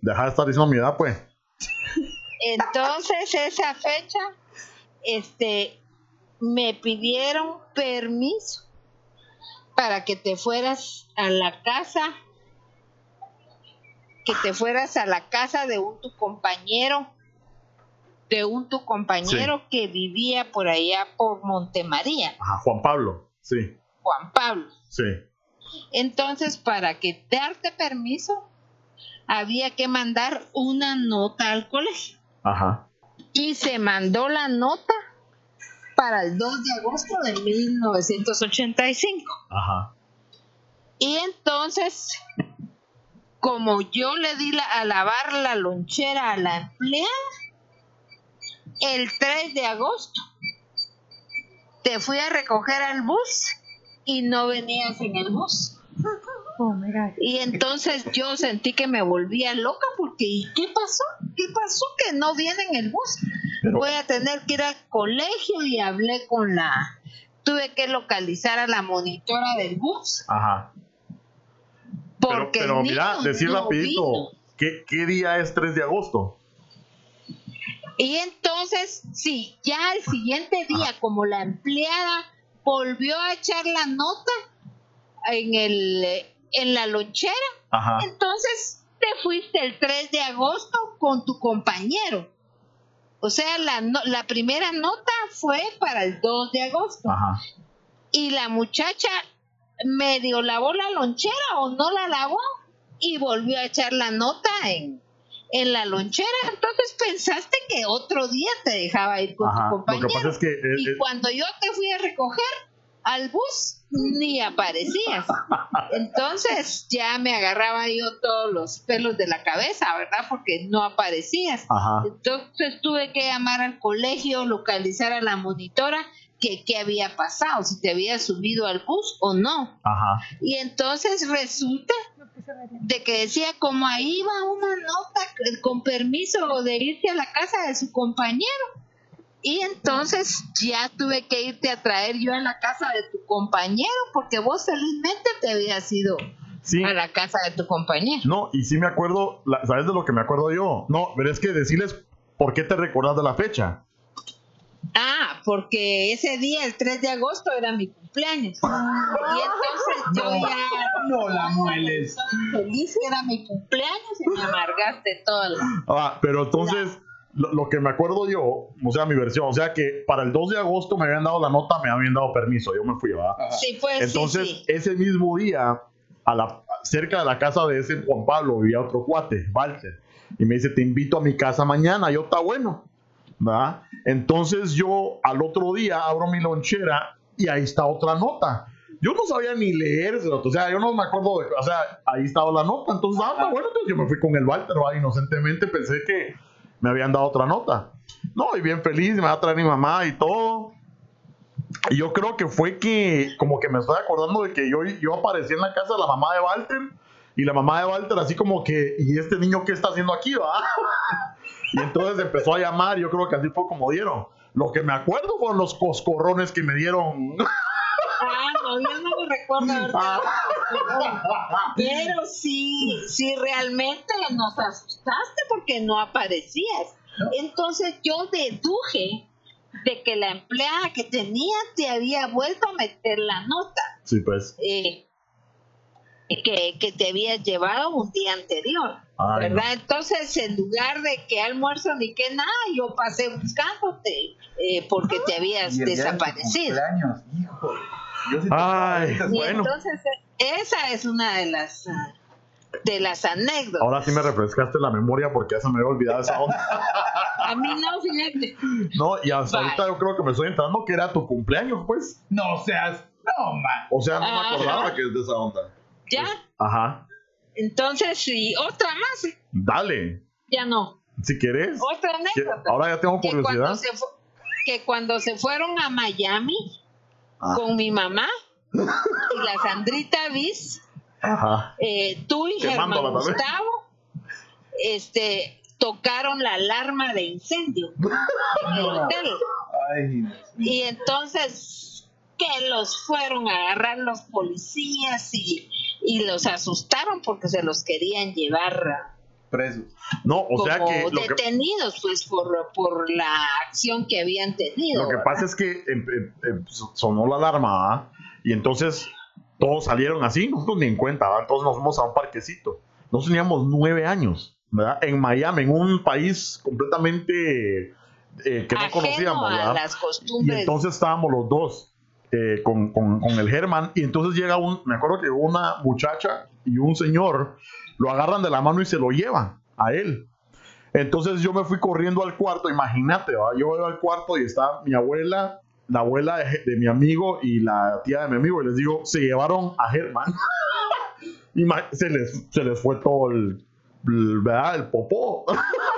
Deja de estar diciendo mi edad, pues. Entonces, esa fecha, este, me pidieron permiso para que te fueras a la casa, que te fueras a la casa de un tu compañero, de un tu compañero que vivía por allá por Montemaría, Ajá, Juan Pablo. Sí, Juan Pablo. sí. Entonces, para que darte permiso, había que mandar una nota al colegio. Ajá. y se mandó la nota para el 2 de agosto de 1985. Ajá. Y entonces, como yo le di la- a lavar la lonchera a la empleada, el 3 de agosto te fui a recoger al bus y no venías en el bus. Oh. Y entonces yo sentí que me volvía loca porque ¿y qué pasó? ¿Qué pasó que no viene en el bus? Pero, Voy a tener que ir al colegio y hablé con la... Tuve que localizar a la monitora del bus ajá. Pero, porque pero el mira, decir no rapidito. ¿qué, ¿qué día es 3 de agosto? Y entonces, sí, ya el siguiente día, como la empleada volvió a echar la nota en, el, en la lonchera, Ajá. entonces te fuiste el 3 de agosto con tu compañero. O sea, la, no- la primera nota fue para el 2 de agosto. Ajá. Y la muchacha medio lavó la lonchera o no la lavó y volvió a echar la nota en, en la lonchera. Entonces pensaste que otro día te dejaba ir con Ajá. tu Lo que compañero. pasa es que. eh, Y eh, cuando yo te fui a recoger al bus, ni aparecías. Entonces ya me agarraba yo todos los pelos de la cabeza, ¿verdad? Porque no aparecías. Ajá. Entonces tuve que llamar al colegio, localizar a la monitora que qué había pasado, si te había subido al bus o no. Ajá. Y entonces resulta de que decía como ahí va una nota con permiso de irse a la casa de su compañero. Y entonces ya tuve que irte a traer yo a la casa de tu compañero porque vos felizmente te habías ido Sí. a la casa de tu compañero. No, y sí me acuerdo, la- ¿sabes de lo que me acuerdo yo? No, pero es que decirles por qué te recordás de la fecha. Ah, porque ese día, el 3 de agosto, era mi cumpleaños. Y entonces yo ya No la mueles. feliz era mi cumpleaños y me amargaste toda la... Ah, pero entonces, lo, lo que me acuerdo yo, o sea, mi versión, o sea, que para el 2 de agosto me habían dado la nota, me habían dado permiso, yo me fui, ¿verdad? Sí, pues Entonces, sí, sí. ese mismo día, a la, cerca de la casa de ese Juan Pablo, vivía otro cuate, Walter, y me dice, te invito a mi casa mañana, yo está bueno, ¿verdad? Entonces yo al otro día abro mi lonchera y ahí está otra nota. Yo no sabía ni leer, o sea, yo no me acuerdo, de, o sea, ahí estaba la nota, entonces, ah, está bueno, entonces yo me fui con el Walter, ¿verdad? inocentemente pensé que me habían dado otra nota. No, y bien feliz, me va a traer mi mamá y todo. Y yo creo que fue que, como que me estoy acordando de que yo, yo aparecí en la casa de la mamá de Walter. Y la mamá de Walter, así como que, ¿y este niño qué está haciendo aquí, va? y entonces empezó a llamar. Yo creo que así fue como dieron. Lo que me acuerdo fueron los coscorrones que me dieron. Ah, no, yo no lo recuerdo, ¿verdad? Pero sí, sí, realmente nos asustaste porque no aparecías. Entonces yo deduje de que la empleada que tenía te había vuelto a meter la nota sí, pues. eh, que, que te habías llevado un día anterior. Ay, no. ¿Verdad? Entonces, en lugar de que almuerzo ni que nada, yo pasé buscándote eh, porque te habías Y el día de tu desaparecido. cumpleaños, hijo. Yo sí te- Ay, Y bueno. entonces, esa es una de las ah, de las anécdotas. Ahora sí me refrescaste la memoria porque ya se me había olvidado esa onda. A mí no, fíjate. No, y hasta Bye. ahorita yo creo que me estoy entrando que era tu cumpleaños, pues. No seas. No, man. O sea, no me Ajá. acordaba que es de esa onda. Ya. Ajá. Entonces, sí, otra más. Dale. Ya no. Si quieres. Otra Que- anécdota. Ahora ya tengo que cuando, curiosidad. se fu- que cuando se fueron a Miami Ah. con mi mamá y la Sandrita Viz, eh, tú y Germán. Gustavo, este, tocaron la alarma de incendio en el hotel. Ay. Y entonces que los fueron a agarrar los policías y, y los asustaron porque se los querían llevar Presos. No, o como sea que lo, que detenidos pues por, por la acción que habían tenido. lo que ¿verdad? pasa es que em- em- em, sonó la alarma ¿ah? y entonces todos salieron así, nosotros ni en cuenta, ¿verdad? entonces nos fuimos a un parquecito. Nosotros teníamos nueve años, ¿verdad? En Miami, en un país completamente eh, que no conocíamos, a ¿verdad? las Y entonces estábamos los dos eh, con, con- con el Germán. Y entonces llega un, me acuerdo que una muchacha y un señor lo agarran de la mano y se lo llevan a él. Entonces yo me fui corriendo al cuarto, imagínate, ¿va? yo voy al cuarto y está mi abuela, la abuela de, de mi amigo y la tía de mi amigo, y les digo, se llevaron a Germán. Se, les, se les fue todo el, el- ¿verdad? el popó.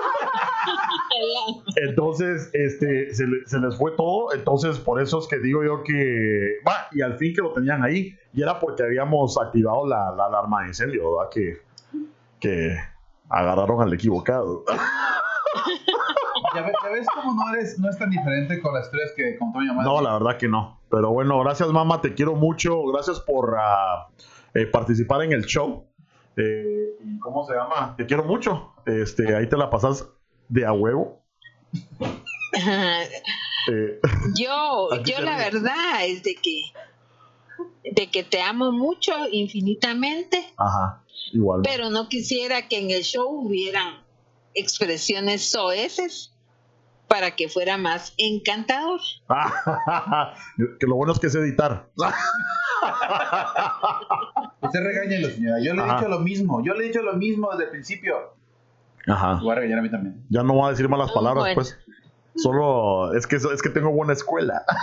Entonces, este, se, le- se les fue todo. Entonces, por eso es que digo yo que. Va, y al fin que lo tenían ahí. Y era porque habíamos activado la, la alarma de incendio, ¿verdad? Que, que agarraron al equivocado. Ya, ve- ya ves cómo no eres, no es tan diferente con las historias que contó mi mamá. No, la verdad que no. Pero bueno, gracias, mamá. Te quiero mucho. Gracias por ah, eh, participar en el show. Eh, ¿y ¿Cómo se llama? Te quiero mucho. Este, ahí te la pasas de a huevo. Eh, yo, yo la ríe. verdad es de que de que te amo mucho infinitamente, ajá, igual. pero no quisiera que en el show hubieran expresiones soeces para que fuera más encantador. que lo bueno es que es editar. Usted regáñelo, señora. Yo le he Ajá. dicho lo mismo. Yo le he dicho lo mismo desde el principio. Ajá. Voy a regañar a mí también. Ya no voy a decir malas Ah, palabras, bueno. pues. Solo es que es que tengo buena escuela.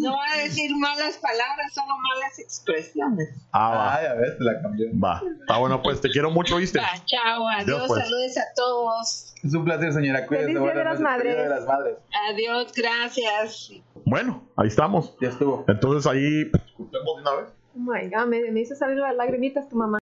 No va a decir malas palabras, solo malas expresiones. Ah, Ay, a ver, se la cambió. va. Va. Está bueno, pues te quiero mucho, ¿viste? Va, chao, adiós, pues. saludos a todos. Es un placer, señora. Cuídese. Feliz Día de las Día de Madres. las madres. Adiós, gracias. Bueno, ahí estamos. Ya estuvo. Entonces ahí. Una vez. Oh my God, me, me hizo salir las lagrimitas tu mamá.